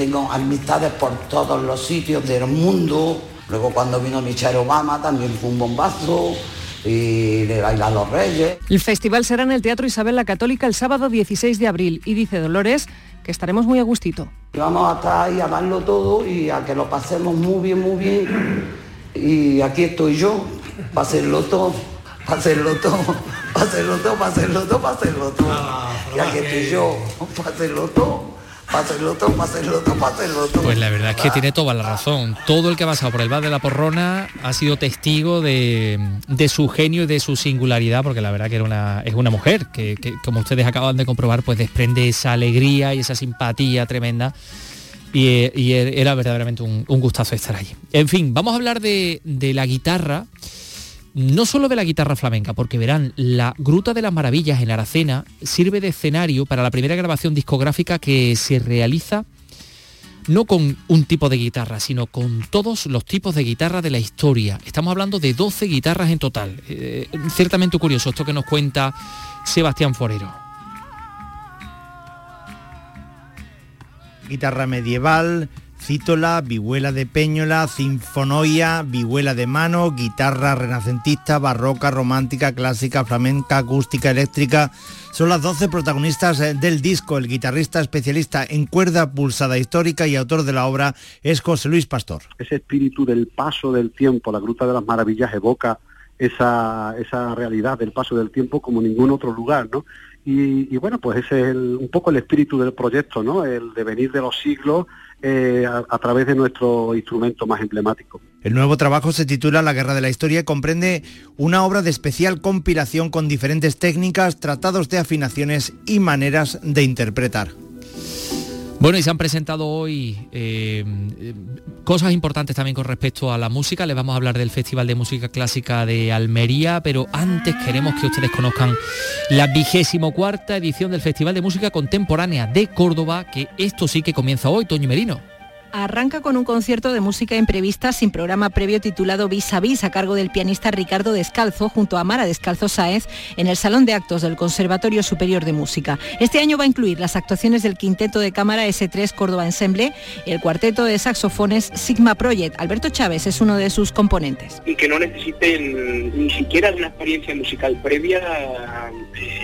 tengo amistades por todos los sitios del mundo. Luego cuando vino Michelle Obama también fue un bombazo y le bailan los reyes. El festival será en el Teatro Isabel la Católica el sábado 16 de abril y dice Dolores que estaremos muy a gustito. Vamos a estar ahí a darlo todo y a que lo pasemos muy bien, muy bien. Y aquí estoy yo, para hacerlo todo, para hacerlo todo, para hacerlo todo, para hacerlo todo, para hacerlo todo. Y aquí estoy yo, para hacerlo todo. Para hacerlo todo, todo, para hacerlo todo. Pues la verdad es que tiene toda la razón. Todo el que ha pasado por el bar de la Porrona ha sido testigo de, de su genio y de su singularidad, porque la verdad que era una, es una mujer que, que, como ustedes acaban de comprobar, pues desprende esa alegría y esa simpatía tremenda. Y, y era verdaderamente un, un, gustazo estar allí. En fin, vamos a hablar de, de la guitarra no solo de la guitarra flamenca, porque verán, la Gruta de las Maravillas en Aracena sirve de escenario para la primera grabación discográfica que se realiza no con un tipo de guitarra, sino con todos los tipos de guitarra de la historia. Estamos hablando de 12 guitarras en total. Eh, ciertamente curioso esto que nos cuenta Sebastián Forero. Guitarra medieval, cítola, vihuela de peñola, sinfonoia, vihuela de mano, guitarra renacentista, barroca, romántica, clásica, flamenca, acústica, eléctrica. Son las 12 protagonistas eh, del disco. El guitarrista especialista en cuerda pulsada histórica y autor de la obra es José Luis Pastor. Ese espíritu del paso del tiempo, la Gruta de las Maravillas evoca esa, esa realidad del paso del tiempo como ningún otro lugar, ¿no? Y, bueno, pues ese es un poco el espíritu del proyecto, ¿no? El devenir de los siglos eh, a, a, través de nuestro instrumento más emblemático. El nuevo trabajo se titula La Guerra de la Historia y comprende una obra de especial compilación con diferentes técnicas, tratados de afinaciones y maneras de interpretar. Bueno, y se han presentado hoy eh, cosas importantes también con respecto a la música. Les vamos a hablar del Festival de Música Clásica de Almería, pero antes queremos que ustedes conozcan la vigésimo cuarta edición del Festival de Música Contemporánea de Córdoba, que esto sí que comienza hoy, Toño Merino. Arranca con un concierto de música imprevista sin programa previo titulado Vis a Vis a cargo del pianista Ricardo Descalzo junto a Mara Descalzo Sáez en el Salón de Actos del Conservatorio Superior de Música. Este año va a incluir las actuaciones del quinteto de cámara S3 Córdoba Ensemble el cuarteto de saxofones Sigma Project. Alberto Chávez es uno de sus componentes. Y que no necesiten ni siquiera una experiencia musical previa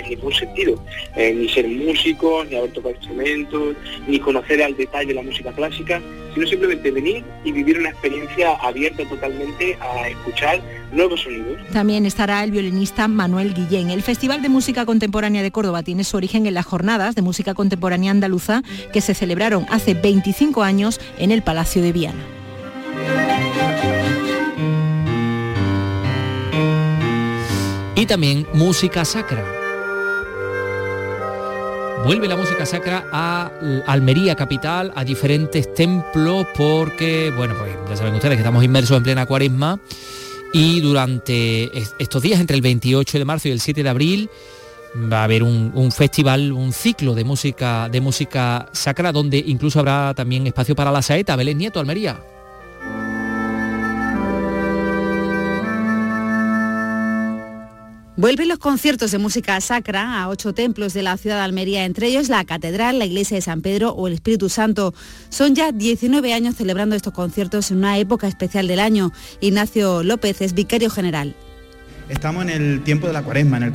en ningún sentido, eh, ni ser músicos, ni haber tocado instrumentos, ni conocer al detalle la música clásica sino simplemente venir y vivir una experiencia abierta totalmente a escuchar nuevos sonidos. También estará el violinista Manuel Guillén. El Festival de Música Contemporánea de Córdoba tiene su origen en las jornadas de música contemporánea andaluza que se celebraron hace 25 años en el Palacio de Viana. Y también música sacra vuelve la música sacra a Almería capital, a diferentes templos, porque, bueno, pues ya saben ustedes que estamos inmersos en plena cuaresma y durante estos días, entre el 28 de marzo y el 7 de abril, va a haber un, festival, un ciclo de música, de música sacra, donde incluso habrá también espacio para la saeta, Belén Nieto, Almería. Vuelven los conciertos de música sacra a ocho templos de la ciudad de Almería, entre ellos la Catedral, la Iglesia de San Pedro o el Espíritu Santo. Son ya 19 años celebrando estos conciertos en una época especial del año. Ignacio López es vicario general. Estamos en el tiempo de la cuaresma, en el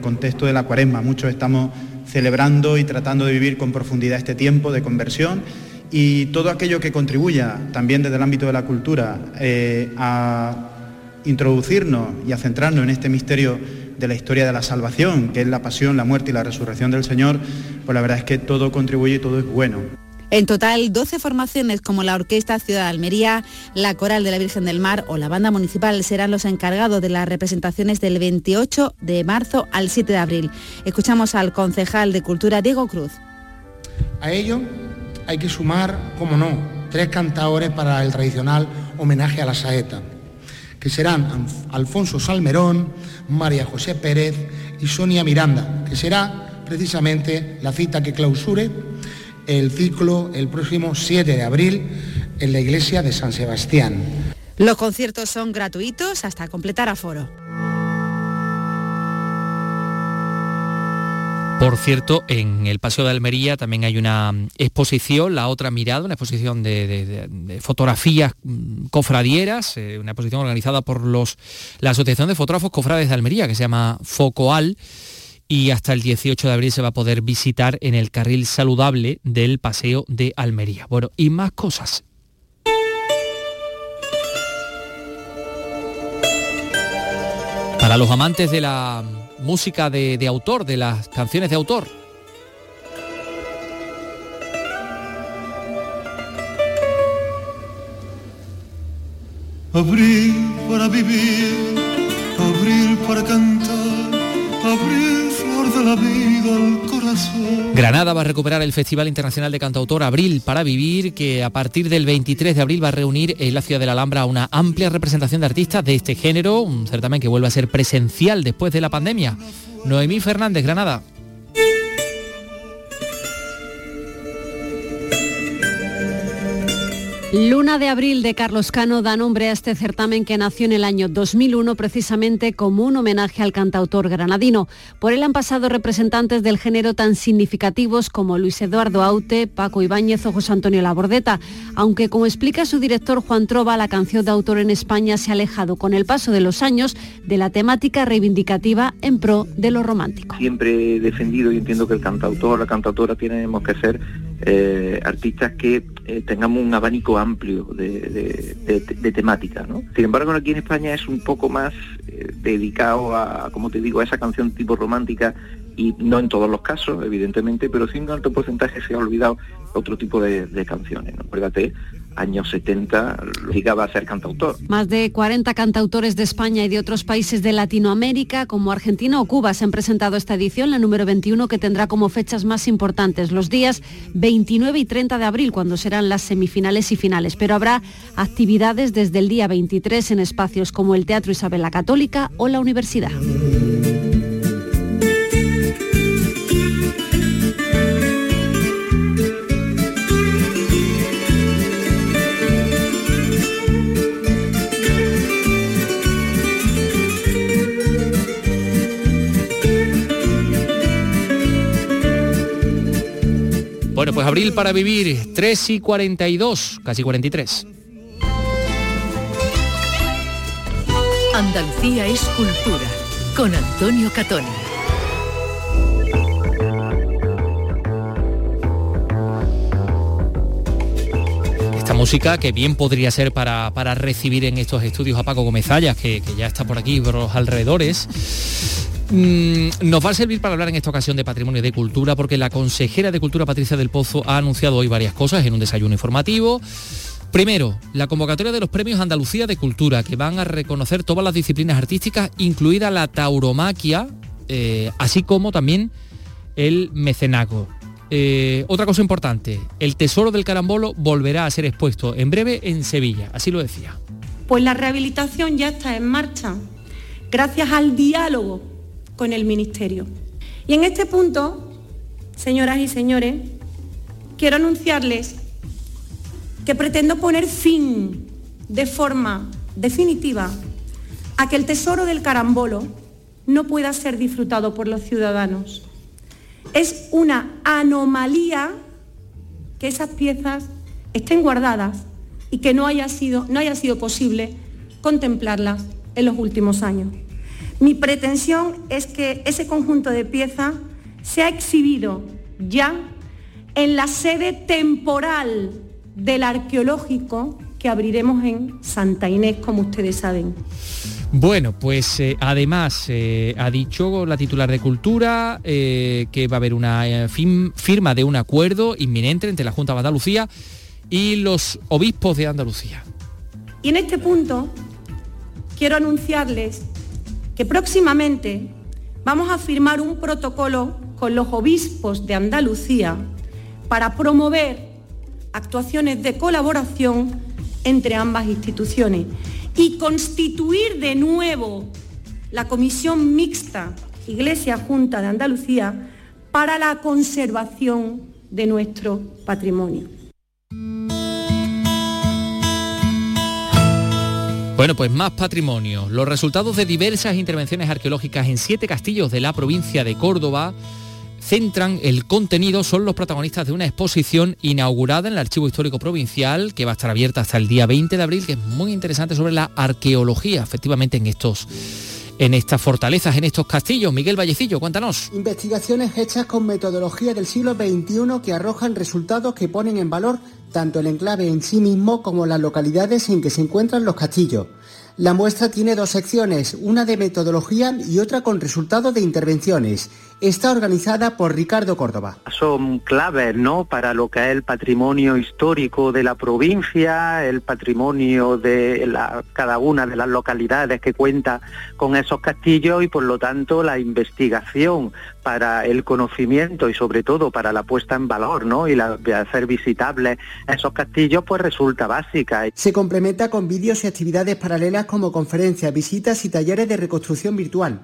contexto de, la cuaresma. Muchos estamos celebrando y tratando de vivir con profundidad este tiempo de conversión y todo aquello que contribuya también desde el ámbito de la cultura eh, a introducirnos y a centrarnos en este misterio de la historia de la salvación, que es la pasión, la muerte y la resurrección del Señor, pues la verdad es que todo contribuye y todo es bueno. En total, 12 formaciones como la Orquesta Ciudad de Almería, la Coral de la Virgen del Mar o la Banda Municipal serán los encargados de las representaciones del 28 de marzo al 7 de abril. Escuchamos al concejal de Cultura, Diego Cruz. A ello hay que sumar, como no, tres cantadores para el tradicional homenaje a la saeta que serán Alfonso Salmerón, María José Pérez y Sonia Miranda, que será precisamente la cita que clausure el ciclo el próximo 7 de abril en la iglesia de San Sebastián. Los conciertos son gratuitos hasta completar aforo. Por cierto, en el Paseo de Almería también hay una exposición, La Otra Mirada, una exposición de, fotografías mm, cofradieras, eh, una exposición organizada por los, la Asociación de Fotógrafos Cofrades de Almería, que se llama Focoal, y hasta el 18 de abril se va a poder visitar en el carril saludable del Paseo de Almería. Bueno, y más cosas. Para los amantes de la música de, autor, de las canciones de autor. Abril para vivir, abril para cantar, abril flor Granada va a recuperar el Festival Internacional de Cantautor Abril para Vivir, que a partir del 23 de abril va a reunir en la ciudad de la Alhambra una amplia representación de artistas de este género, un certamen que vuelve a ser presencial después de la pandemia. Noemí Fernández, Granada. Luna de Abril de Carlos Cano da nombre a este certamen que nació en el año 2001 precisamente como un homenaje al cantautor granadino. Por él han pasado representantes del género tan significativos como Luis Eduardo Aute, Paco Ibáñez o José Antonio Labordeta, aunque como explica su director Juan Trova, la canción de autor en España se ha alejado con el paso de los años de la temática reivindicativa en pro de lo romántico. Siempre he defendido y entiendo que el cantautor, la cantautora tenemos que ser eh, artistas que eh, tengamos un abanico amplio de, temática. ¿no? Sin embargo, aquí en España es un poco más eh, dedicado a, como te digo, a esa canción tipo romántica y no en todos los casos, evidentemente, pero sí en un alto porcentaje se ha olvidado otro tipo de, canciones. ¿no? Acuérdate, años 70 llegaba a ser cantautor. Más de 40 cantautores de España y de otros países de Latinoamérica, como Argentina o Cuba, se han presentado esta edición, la número 21, que tendrá como fechas más importantes los días 29 y 30 de abril, cuando serán las semifinales y finales. Pero habrá actividades desde el día 23 en espacios como el Teatro Isabel la Católica o la Universidad. Pues abril para vivir, 3 y 42, casi 43. Andalucía es cultura, con Antonio Catón. Esta música que bien podría ser para, recibir en estos estudios a Paco Gómez que, que ya está por aquí, por los alrededores. Mm, nos va a servir para hablar en esta ocasión de patrimonio de cultura porque la consejera de Cultura Patricia del Pozo ha anunciado hoy varias cosas en un desayuno informativo. Primero, la convocatoria de los premios Andalucía de Cultura, que van a reconocer todas las disciplinas artísticas, incluida la tauromaquia, eh, así como también el mecenago. Eh, otra cosa importante, el tesoro del carambolo volverá a ser expuesto en breve en Sevilla, así lo decía. Pues la rehabilitación ya está en marcha, gracias al diálogo con el Ministerio. Y en este punto, señoras y señores, quiero anunciarles que pretendo poner fin de forma definitiva a que el tesoro del carambolo no pueda ser disfrutado por los ciudadanos. Es una anomalía que esas piezas estén guardadas y que no haya sido, no haya sido posible contemplarlas en los últimos años. Mi pretensión es que ese conjunto de piezas sea exhibido ya en la sede temporal del arqueológico que abriremos en Santa Inés, como ustedes saben. Bueno, pues eh, además eh, ha dicho la titular de Cultura eh, que va a haber una firma de un acuerdo inminente entre la Junta de Andalucía y los obispos de Andalucía. Y en este punto quiero anunciarles que próximamente vamos a firmar un protocolo con los obispos de Andalucía para promover actuaciones de colaboración entre ambas instituciones y constituir de nuevo la Comisión Mixta Iglesia Junta de Andalucía para la conservación de nuestro patrimonio. Bueno, pues más patrimonio. Los resultados de diversas intervenciones arqueológicas en siete castillos de la provincia de Córdoba centran el contenido son los protagonistas de una exposición inaugurada en el Archivo Histórico Provincial que va a estar abierta hasta el día 20 de abril, que es muy interesante sobre la arqueología, efectivamente en estos en estas fortalezas, en estos castillos. Miguel Vallecillo, cuéntanos. Investigaciones hechas con metodología del siglo XXI que arrojan resultados que ponen en valor tanto el enclave en sí mismo como las localidades en que se encuentran los castillos. La muestra tiene dos secciones, una de metodología y otra con resultados de intervenciones. Está organizada por Ricardo Córdoba. Son claves ¿no? para lo que es el patrimonio histórico de la provincia, el patrimonio de cada una de las localidades que cuenta con esos castillos y por lo tanto la investigación para el conocimiento y sobre todo para la puesta en valor ¿no? y la, de hacer visitables esos castillos pues resulta básica. Se complementa con vídeos y actividades paralelas como conferencias, visitas y talleres de reconstrucción virtual.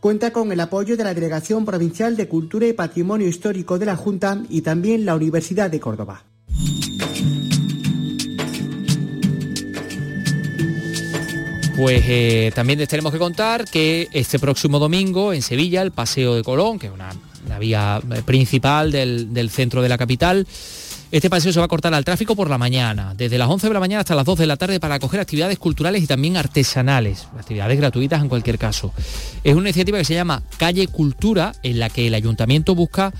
Cuenta con el apoyo de la Delegación Provincial de Cultura y Patrimonio Histórico de la Junta y también la Universidad de Córdoba. Pues eh, también les tenemos que contar que este próximo domingo en Sevilla, el Paseo de Colón, que es una, vía eh, principal del centro de la capital, este paseo se va a cortar al tráfico por la mañana, desde las 11 de la mañana hasta las 2 de la tarde para acoger actividades culturales y también artesanales, actividades gratuitas en cualquier caso. Es una iniciativa que se llama Calle Cultura, en la que el ayuntamiento busca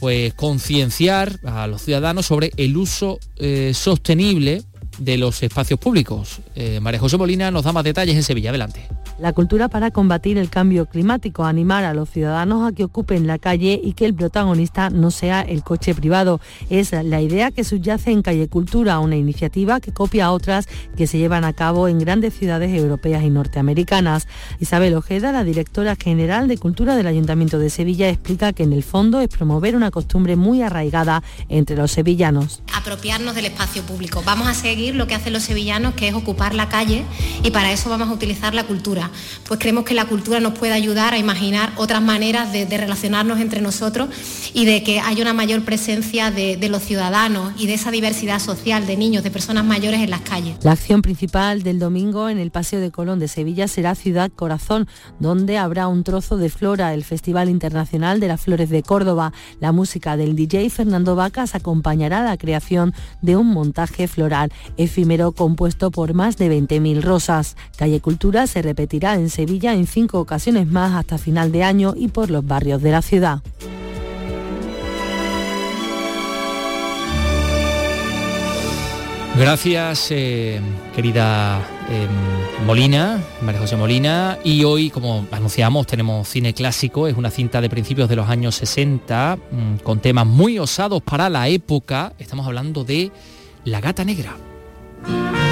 pues concienciar a los ciudadanos sobre el uso eh, sostenible de los espacios públicos. Eh, María José Molina nos da más detalles en Sevilla. Adelante. La cultura para combatir el cambio climático, animar a los ciudadanos a que ocupen la calle y que el protagonista no sea el coche privado. Es la idea que subyace en Calle Cultura, una iniciativa que copia a otras que se llevan a cabo en grandes ciudades europeas y norteamericanas. Isabel Ojeda, la directora general de Cultura del Ayuntamiento de Sevilla, explica que en el fondo es promover una costumbre muy arraigada entre los sevillanos. Apropiarnos del espacio público. Vamos a seguir lo que hacen los sevillanos, que es ocupar la calle y para eso vamos a utilizar la cultura pues creemos que la cultura nos puede ayudar a imaginar otras maneras de, relacionarnos entre nosotros y de que haya una mayor presencia de, los ciudadanos y de esa diversidad social de niños, de personas mayores en las calles. La acción principal del domingo en el Paseo de Colón de Sevilla será Ciudad Corazón, donde habrá un trozo de flora, el Festival Internacional de las Flores de Córdoba. La música del DJ Fernando Vacas acompañará la creación de un montaje floral efímero compuesto por más de 20.000 rosas. Calle Cultura se repetirá en Sevilla en cinco ocasiones más hasta final de año y por los barrios de la ciudad. Gracias, eh, querida em, Molina, María José Molina. Y hoy, como anunciamos, tenemos cine clásico. Es una cinta de principios de los años 60, mm, con temas muy osados para la época. Estamos hablando de La Gata Negra. Thank you.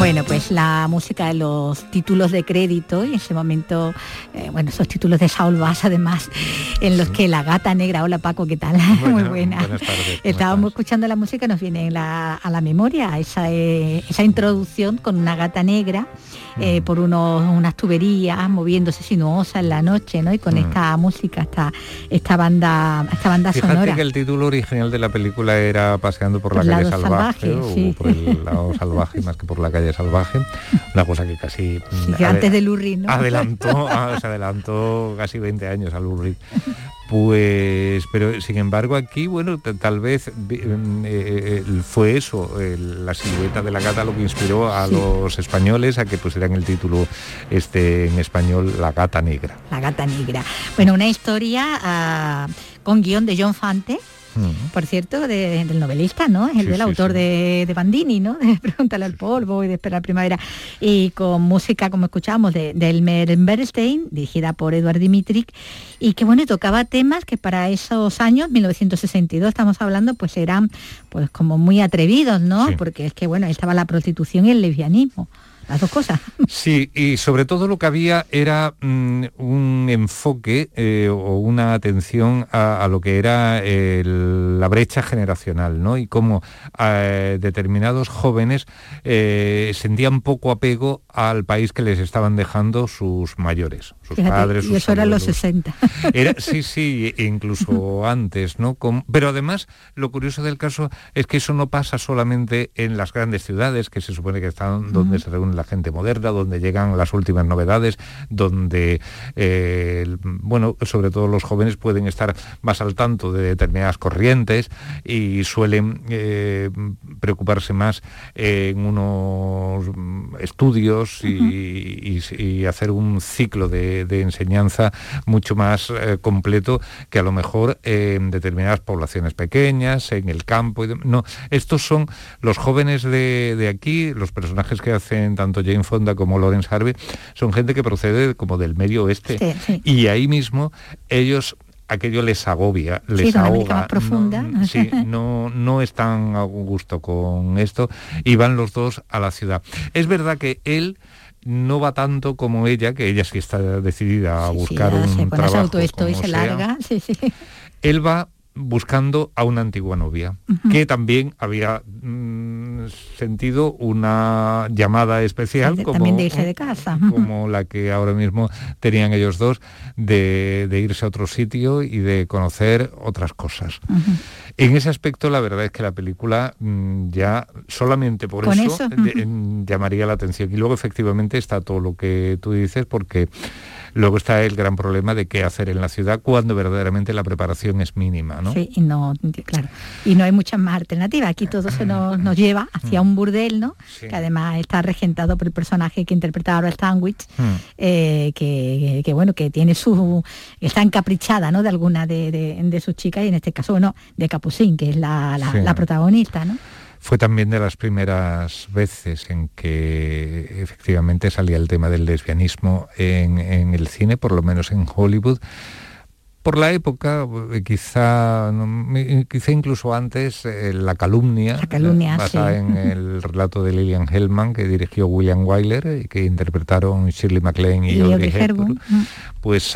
Bueno, pues la música de los títulos de crédito y en ese momento, eh, bueno, esos títulos de Saul Bass además, en los que la gata negra, hola Paco, ¿qué tal? Muy buena. Estábamos escuchando la música, nos viene a la memoria esa, eh, esa introducción con una gata negra eh, por unos, unas tuberías moviéndose sinuosas en la noche, ¿no? Y con esta música, esta, esta banda, esta banda Fíjate sonora. que el título original de la película era Paseando por, la calle salvaje, o por el lado salvaje más que por la calle salvaje. Una cosa que casi mm, antes de Lurri, ¿no? Adelantó, ah, se adelantó casi 20 años a Lurri. Pues, pero sin embargo aquí, bueno, tal vez mm, eh, eh, fue eso, la silueta de la gata lo que inspiró a los españoles a que pusieran el título este en español La gata negra. La gata negra. Bueno, una historia ah, con guion de John Fante, por cierto, del novelista, ¿no? Es el del autor De, Bandini, ¿no? De Pregúntale al polvo y de Esperar Primavera. Y con música, como escuchamos, de, de Elmer Bernstein, dirigida por Eduard Dimitric, y que bueno, tocaba temas que para esos años, 1962 estamos hablando, pues eran pues como muy atrevidos, ¿no? Porque es que bueno, estaba la prostitución y el lesbianismo las dos cosas. Sí, y sobre todo lo que había era mm, un enfoque eh, o una atención a, lo que era la brecha generacional, ¿no? Y cómo eh, determinados jóvenes eh, sentían poco apego al país que les estaban dejando sus mayores, sus padres. Y eso era los 60. Era, sí, sí, incluso antes, ¿no? pero además, lo curioso del caso es que eso no pasa solamente en las grandes ciudades, que se supone que están donde se reúne la gente moderna, donde llegan las últimas novedades, donde, eh, bueno, sobre todo los jóvenes pueden estar más al tanto de determinadas corrientes y suelen eh, preocuparse más en unos estudios y, hacer un ciclo de, enseñanza mucho más eh, completo que a lo mejor en determinadas poblaciones pequeñas, en el campo. no, estos son los jóvenes de, aquí, los personajes que hacen tanto Jane Fonda como Lawrence Harvey, son gente que procede como del medio oeste. Y ahí mismo ellos aquello les agobia, les ahoga. profunda. No, sí, no, no están a gusto con esto y van los dos a la ciudad. Es verdad que él no va tanto como ella, que ella sí está decidida a buscar un se trabajo. esto y se larga. Él va buscando a una antigua novia, que también había mm, sentido una llamada especial como, de casa. como la que ahora mismo tenían ellos dos, de, irse a otro sitio y de conocer otras cosas. En ese aspecto la verdad es que la película mm, ya solamente por eso, llamaría la atención. Y luego efectivamente está todo lo que tú dices porque Luego está el gran problema de qué hacer en la ciudad cuando verdaderamente la preparación es mínima, ¿no? Sí, y no, claro. Y no hay muchas más alternativas. Aquí todo se nos, lleva hacia un burdel, ¿no? Que además está regentado por el personaje que interpretaba ahora Stanwich, hmm. eh, que, bueno, que tiene su. está encaprichada, ¿no? De alguna de, sus chicas, y en este caso, bueno, de Capucín, que es la, la protagonista, ¿no? Fue también de las primeras veces en que efectivamente salía el tema del lesbianismo en, el cine, por lo menos en Hollywood. Por la época, quizá, quizá incluso antes, eh, la calumnia, basada en el relato de Lillian Hellman, que dirigió William Wyler y que interpretaron Shirley MacLaine y, Audrey Hepburn, pues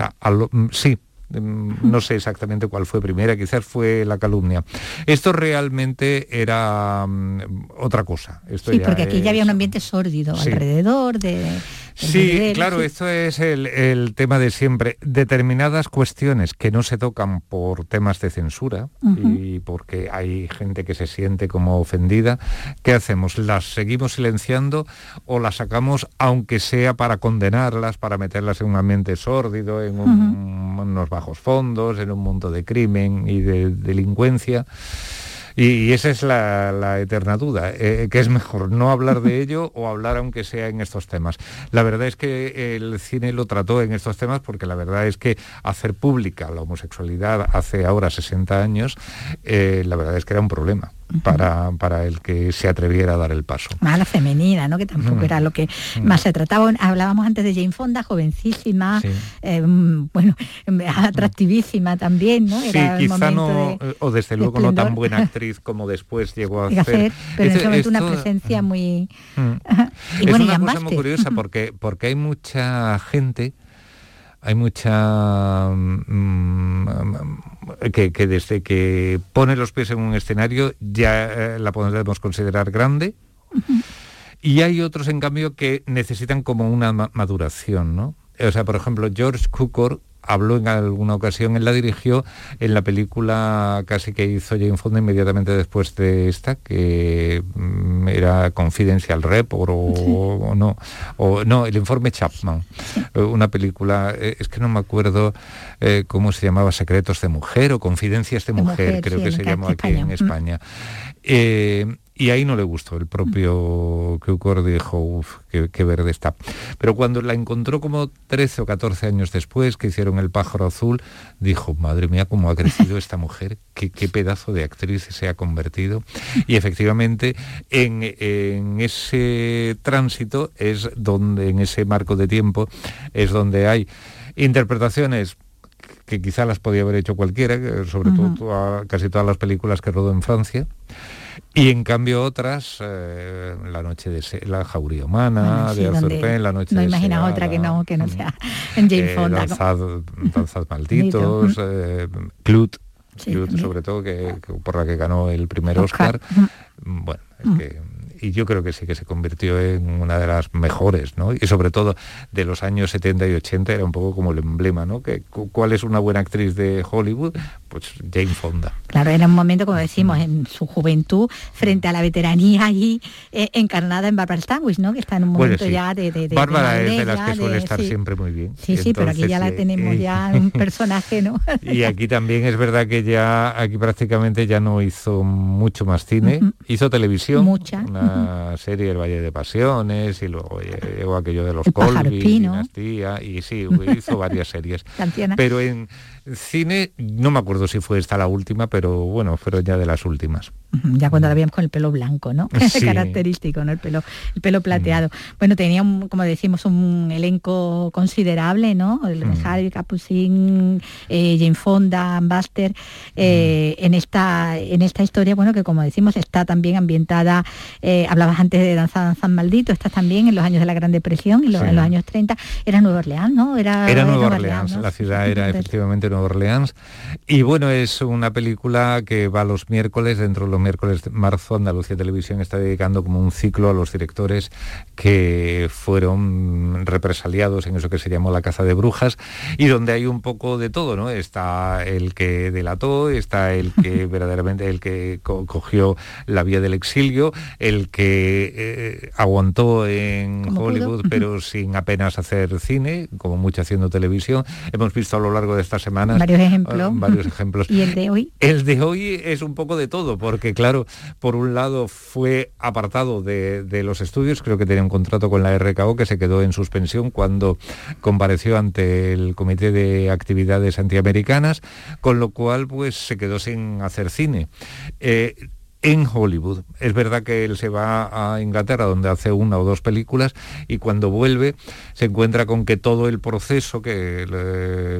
sí, Mm, no sé exactamente cuál fue primera, quizás fue la calumnia. Esto realmente era mm, otra cosa. sí, porque aquí ya había un ambiente sórdido alrededor de... Sí, claro, esto es el, tema de siempre. Determinadas cuestiones que no se tocan por temas de censura y porque hay gente que se siente como ofendida, ¿qué hacemos? ¿Las seguimos silenciando o las sacamos aunque sea para condenarlas, para meterlas en un ambiente sórdido, en unos bajos fondos, en un mundo de crimen y de delincuencia? Y, esa es la, eterna duda, eh, que es mejor no hablar de ello o hablar aunque sea en estos temas. La verdad es que el cine lo trató en estos temas porque la verdad es que hacer pública la homosexualidad hace ahora 60 años, eh, la verdad es que era un problema para, para, el que se atreviera a dar el paso. Más la femenina, ¿no? que tampoco era lo que más se trataba. Hablábamos antes de Jane Fonda, jovencísima, eh, bueno, atractivísima también, ¿no? Era sí, quizá no, o desde luego no tan buena actriz como después llegó a hacer. pero en ese momento una presencia muy... y es una cosa muy curiosa porque, porque hay mucha gente hay mucha mm, que, desde que pone los pies en un escenario ya eh, la podemos considerar grande y hay otros en cambio que necesitan como una maduración, ¿no? O sea, por ejemplo, George Cukor habló en alguna ocasión, él la dirigió en la película casi que hizo Jane Fonda inmediatamente después de esta, que mm, era Confidential Report o, no, o no, el informe Chapman, eh, una película, eh, es que no me acuerdo eh, cómo se llamaba, Secretos de Mujer o Confidencias de, Mujer, creo que se llamó aquí en España. Y ahí no le gustó, el propio Cukor dijo, uff, qué, verde está. Pero cuando la encontró como 13 o 14 años después, que hicieron El pájaro azul, dijo, madre mía, cómo ha crecido esta mujer, qué, pedazo de actriz se ha convertido. Y efectivamente, en, en ese tránsito es donde, en ese marco de tiempo, es donde hay interpretaciones que quizá las podía haber hecho cualquiera, sobre todo casi todas las películas que rodó en Francia, Y en cambio otras, eh, La noche de Se- La jauría humana, Bueno, sí, de Arthur donde Penn, La noche no de imaginas Seara, otra que no, que no sea en Jane eh, Fonda. Danzad, Danzad malditos, eh, Clut, Sí, Clut, también. sobre todo, que, que por la que ganó el primer Oscar. Oscar. Bueno, es que y yo creo que sí que se convirtió en una de las mejores, ¿no? Y sobre todo de los años 70 y 80 era un poco como el emblema, ¿no? Que, cu- ¿Cuál es una buena actriz de Hollywood? Pues Jane Fonda. Claro, era un momento, como decimos, en su juventud, frente a la veteranía y eh, encarnada en Barbara Stanwyck, ¿no? Que está en un Bueno, momento sí. ya de, de, de- Bárbara de es de las que suele estar sí. siempre muy bien. Sí, sí, pero aquí ya la Entonces, tenemos eh, ya un personaje, ¿no? Y aquí también es verdad que ya aquí prácticamente ya no hizo muzo más cine, hizo televisión, Mucha, una serie El Valle de Pasiones y luego llegó aquello de los Colby. Dinastía y sí, hizo varias series. Pero en cine no me acuerdo si fue esta la última, pero bueno, fueron ya de las últimas. Ya cuando la veíamos con el pelo blanco, ¿no? Sí. Característico, ¿no? El pelo, el pelo plateado. Bueno, tenía, un, como decimos, un elenco considerable, ¿no? El Harvey, Capucin, eh, Jane Fonda, Buster, eh, en, esta, en esta historia, bueno, que como decimos, está también ambientada, eh, hablabas antes de Danza Danza Maldito, está también en los años de la Gran Depresión y lo- Sí. en los años 30, era Nueva Orleans, ¿no? Era, Era Nueva Orleans, ¿no? la ciudad era efectivamente Nueva Orleans. Y bueno, es una película que va los miércoles, dentro de los miércoles de marzo, Andalucía Televisión está dedicando como un ciclo a los directores que fueron represaliados en eso que se llamó la caza de brujas y donde hay un poco de todo, ¿no? Está el que delató, está el que verdaderamente, el que co- cogió la vía del exilio, el que eh, aguantó en pudo. Hollywood, pero sin apenas hacer cine, como mucho haciendo televisión. Hemos visto a lo largo de estas semanas Varios ejemplos. eh, varios ejemplos. Y el de hoy, El de hoy es un poco de todo, porque claro, por un lado fue apartado de, de los estudios, creo que tenía un contrato con la RKO que se quedó en suspensión cuando compareció ante el Comité de Actividades Antiamericanas, con lo cual pues se quedó sin hacer cine. Eh, en Hollywood. Es verdad que él se va a Inglaterra donde hace una o dos películas y cuando vuelve se encuentra con que todo el proceso que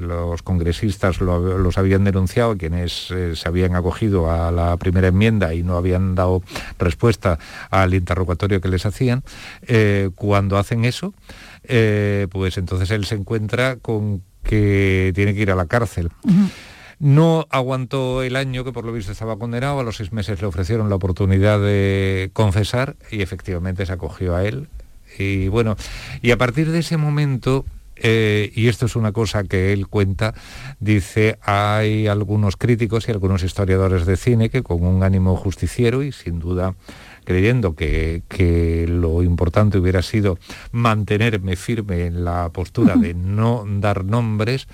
los congresistas lo- los habían denunciado, quienes eh, se habían acogido a la primera enmienda y no habían dado respuesta al interrogatorio que les hacían, eh, cuando hacen eso, eh, pues entonces él se encuentra con que tiene que ir a la cárcel. No aguantó el año que por lo visto estaba condenado, a los seis meses le ofrecieron la oportunidad de confesar y efectivamente se acogió a él. Y bueno, y a partir de ese momento, eh, y esto es una cosa que él cuenta, dice, hay algunos críticos y algunos historiadores de cine que con un ánimo justiciero y sin duda creyendo que, que lo importante hubiera sido mantenerme firme en la postura de no dar nombres,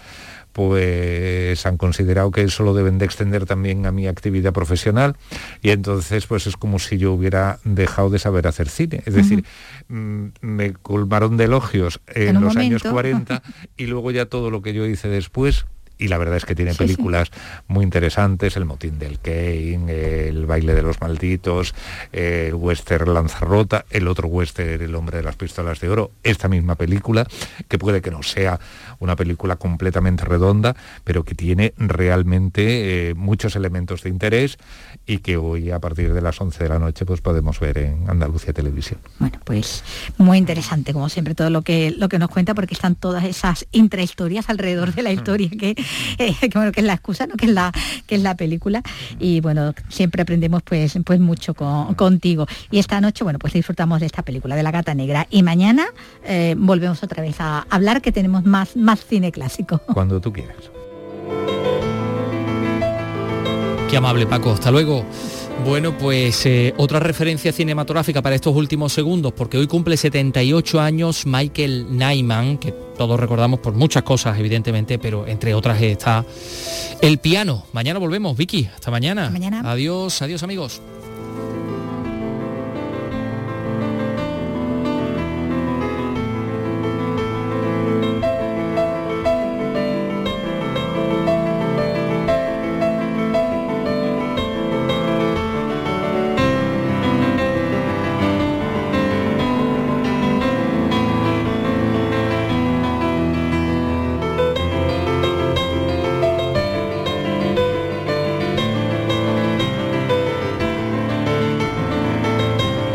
pues han considerado que eso lo deben de extender también a mi actividad profesional y entonces pues es como si yo hubiera dejado de saber hacer cine. Es decir, mm, me colmaron de elogios en, En los años momento. 40 y luego ya todo lo que yo hice después y la verdad es que tiene películas muy interesantes, El motín del Kane, El baile de los malditos, el western Lanzarrota, el otro western El hombre de las pistolas de oro, esta misma película, que puede que no sea una película completamente redonda, pero que tiene realmente eh, muchos elementos de interés y que hoy a partir de las 11 de la noche pues podemos ver en Andalucía Televisión. Bueno, pues muy interesante, como siempre, todo lo que, lo que nos cuenta, porque están todas esas intrahistorias alrededor de la historia, que, eh, que, es la excusa, ¿no? que, es la, que es la película. Y bueno, siempre aprendemos pues, pues mucho con- contigo. Y esta noche, bueno, pues disfrutamos de esta película, de La Gata Negra. Y mañana eh, volvemos otra vez a hablar, que tenemos más, más cine clásico. Cuando tú quieras. Qué amable Paco, hasta luego. Bueno, pues eh, otra referencia cinematográfica para estos últimos segundos, porque hoy cumple 78 años Michael Nyman, que todos recordamos por muchas cosas, evidentemente, pero entre otras está el piano. Mañana volvemos, Vicky, hasta mañana. Hasta mañana. Adiós, adiós amigos.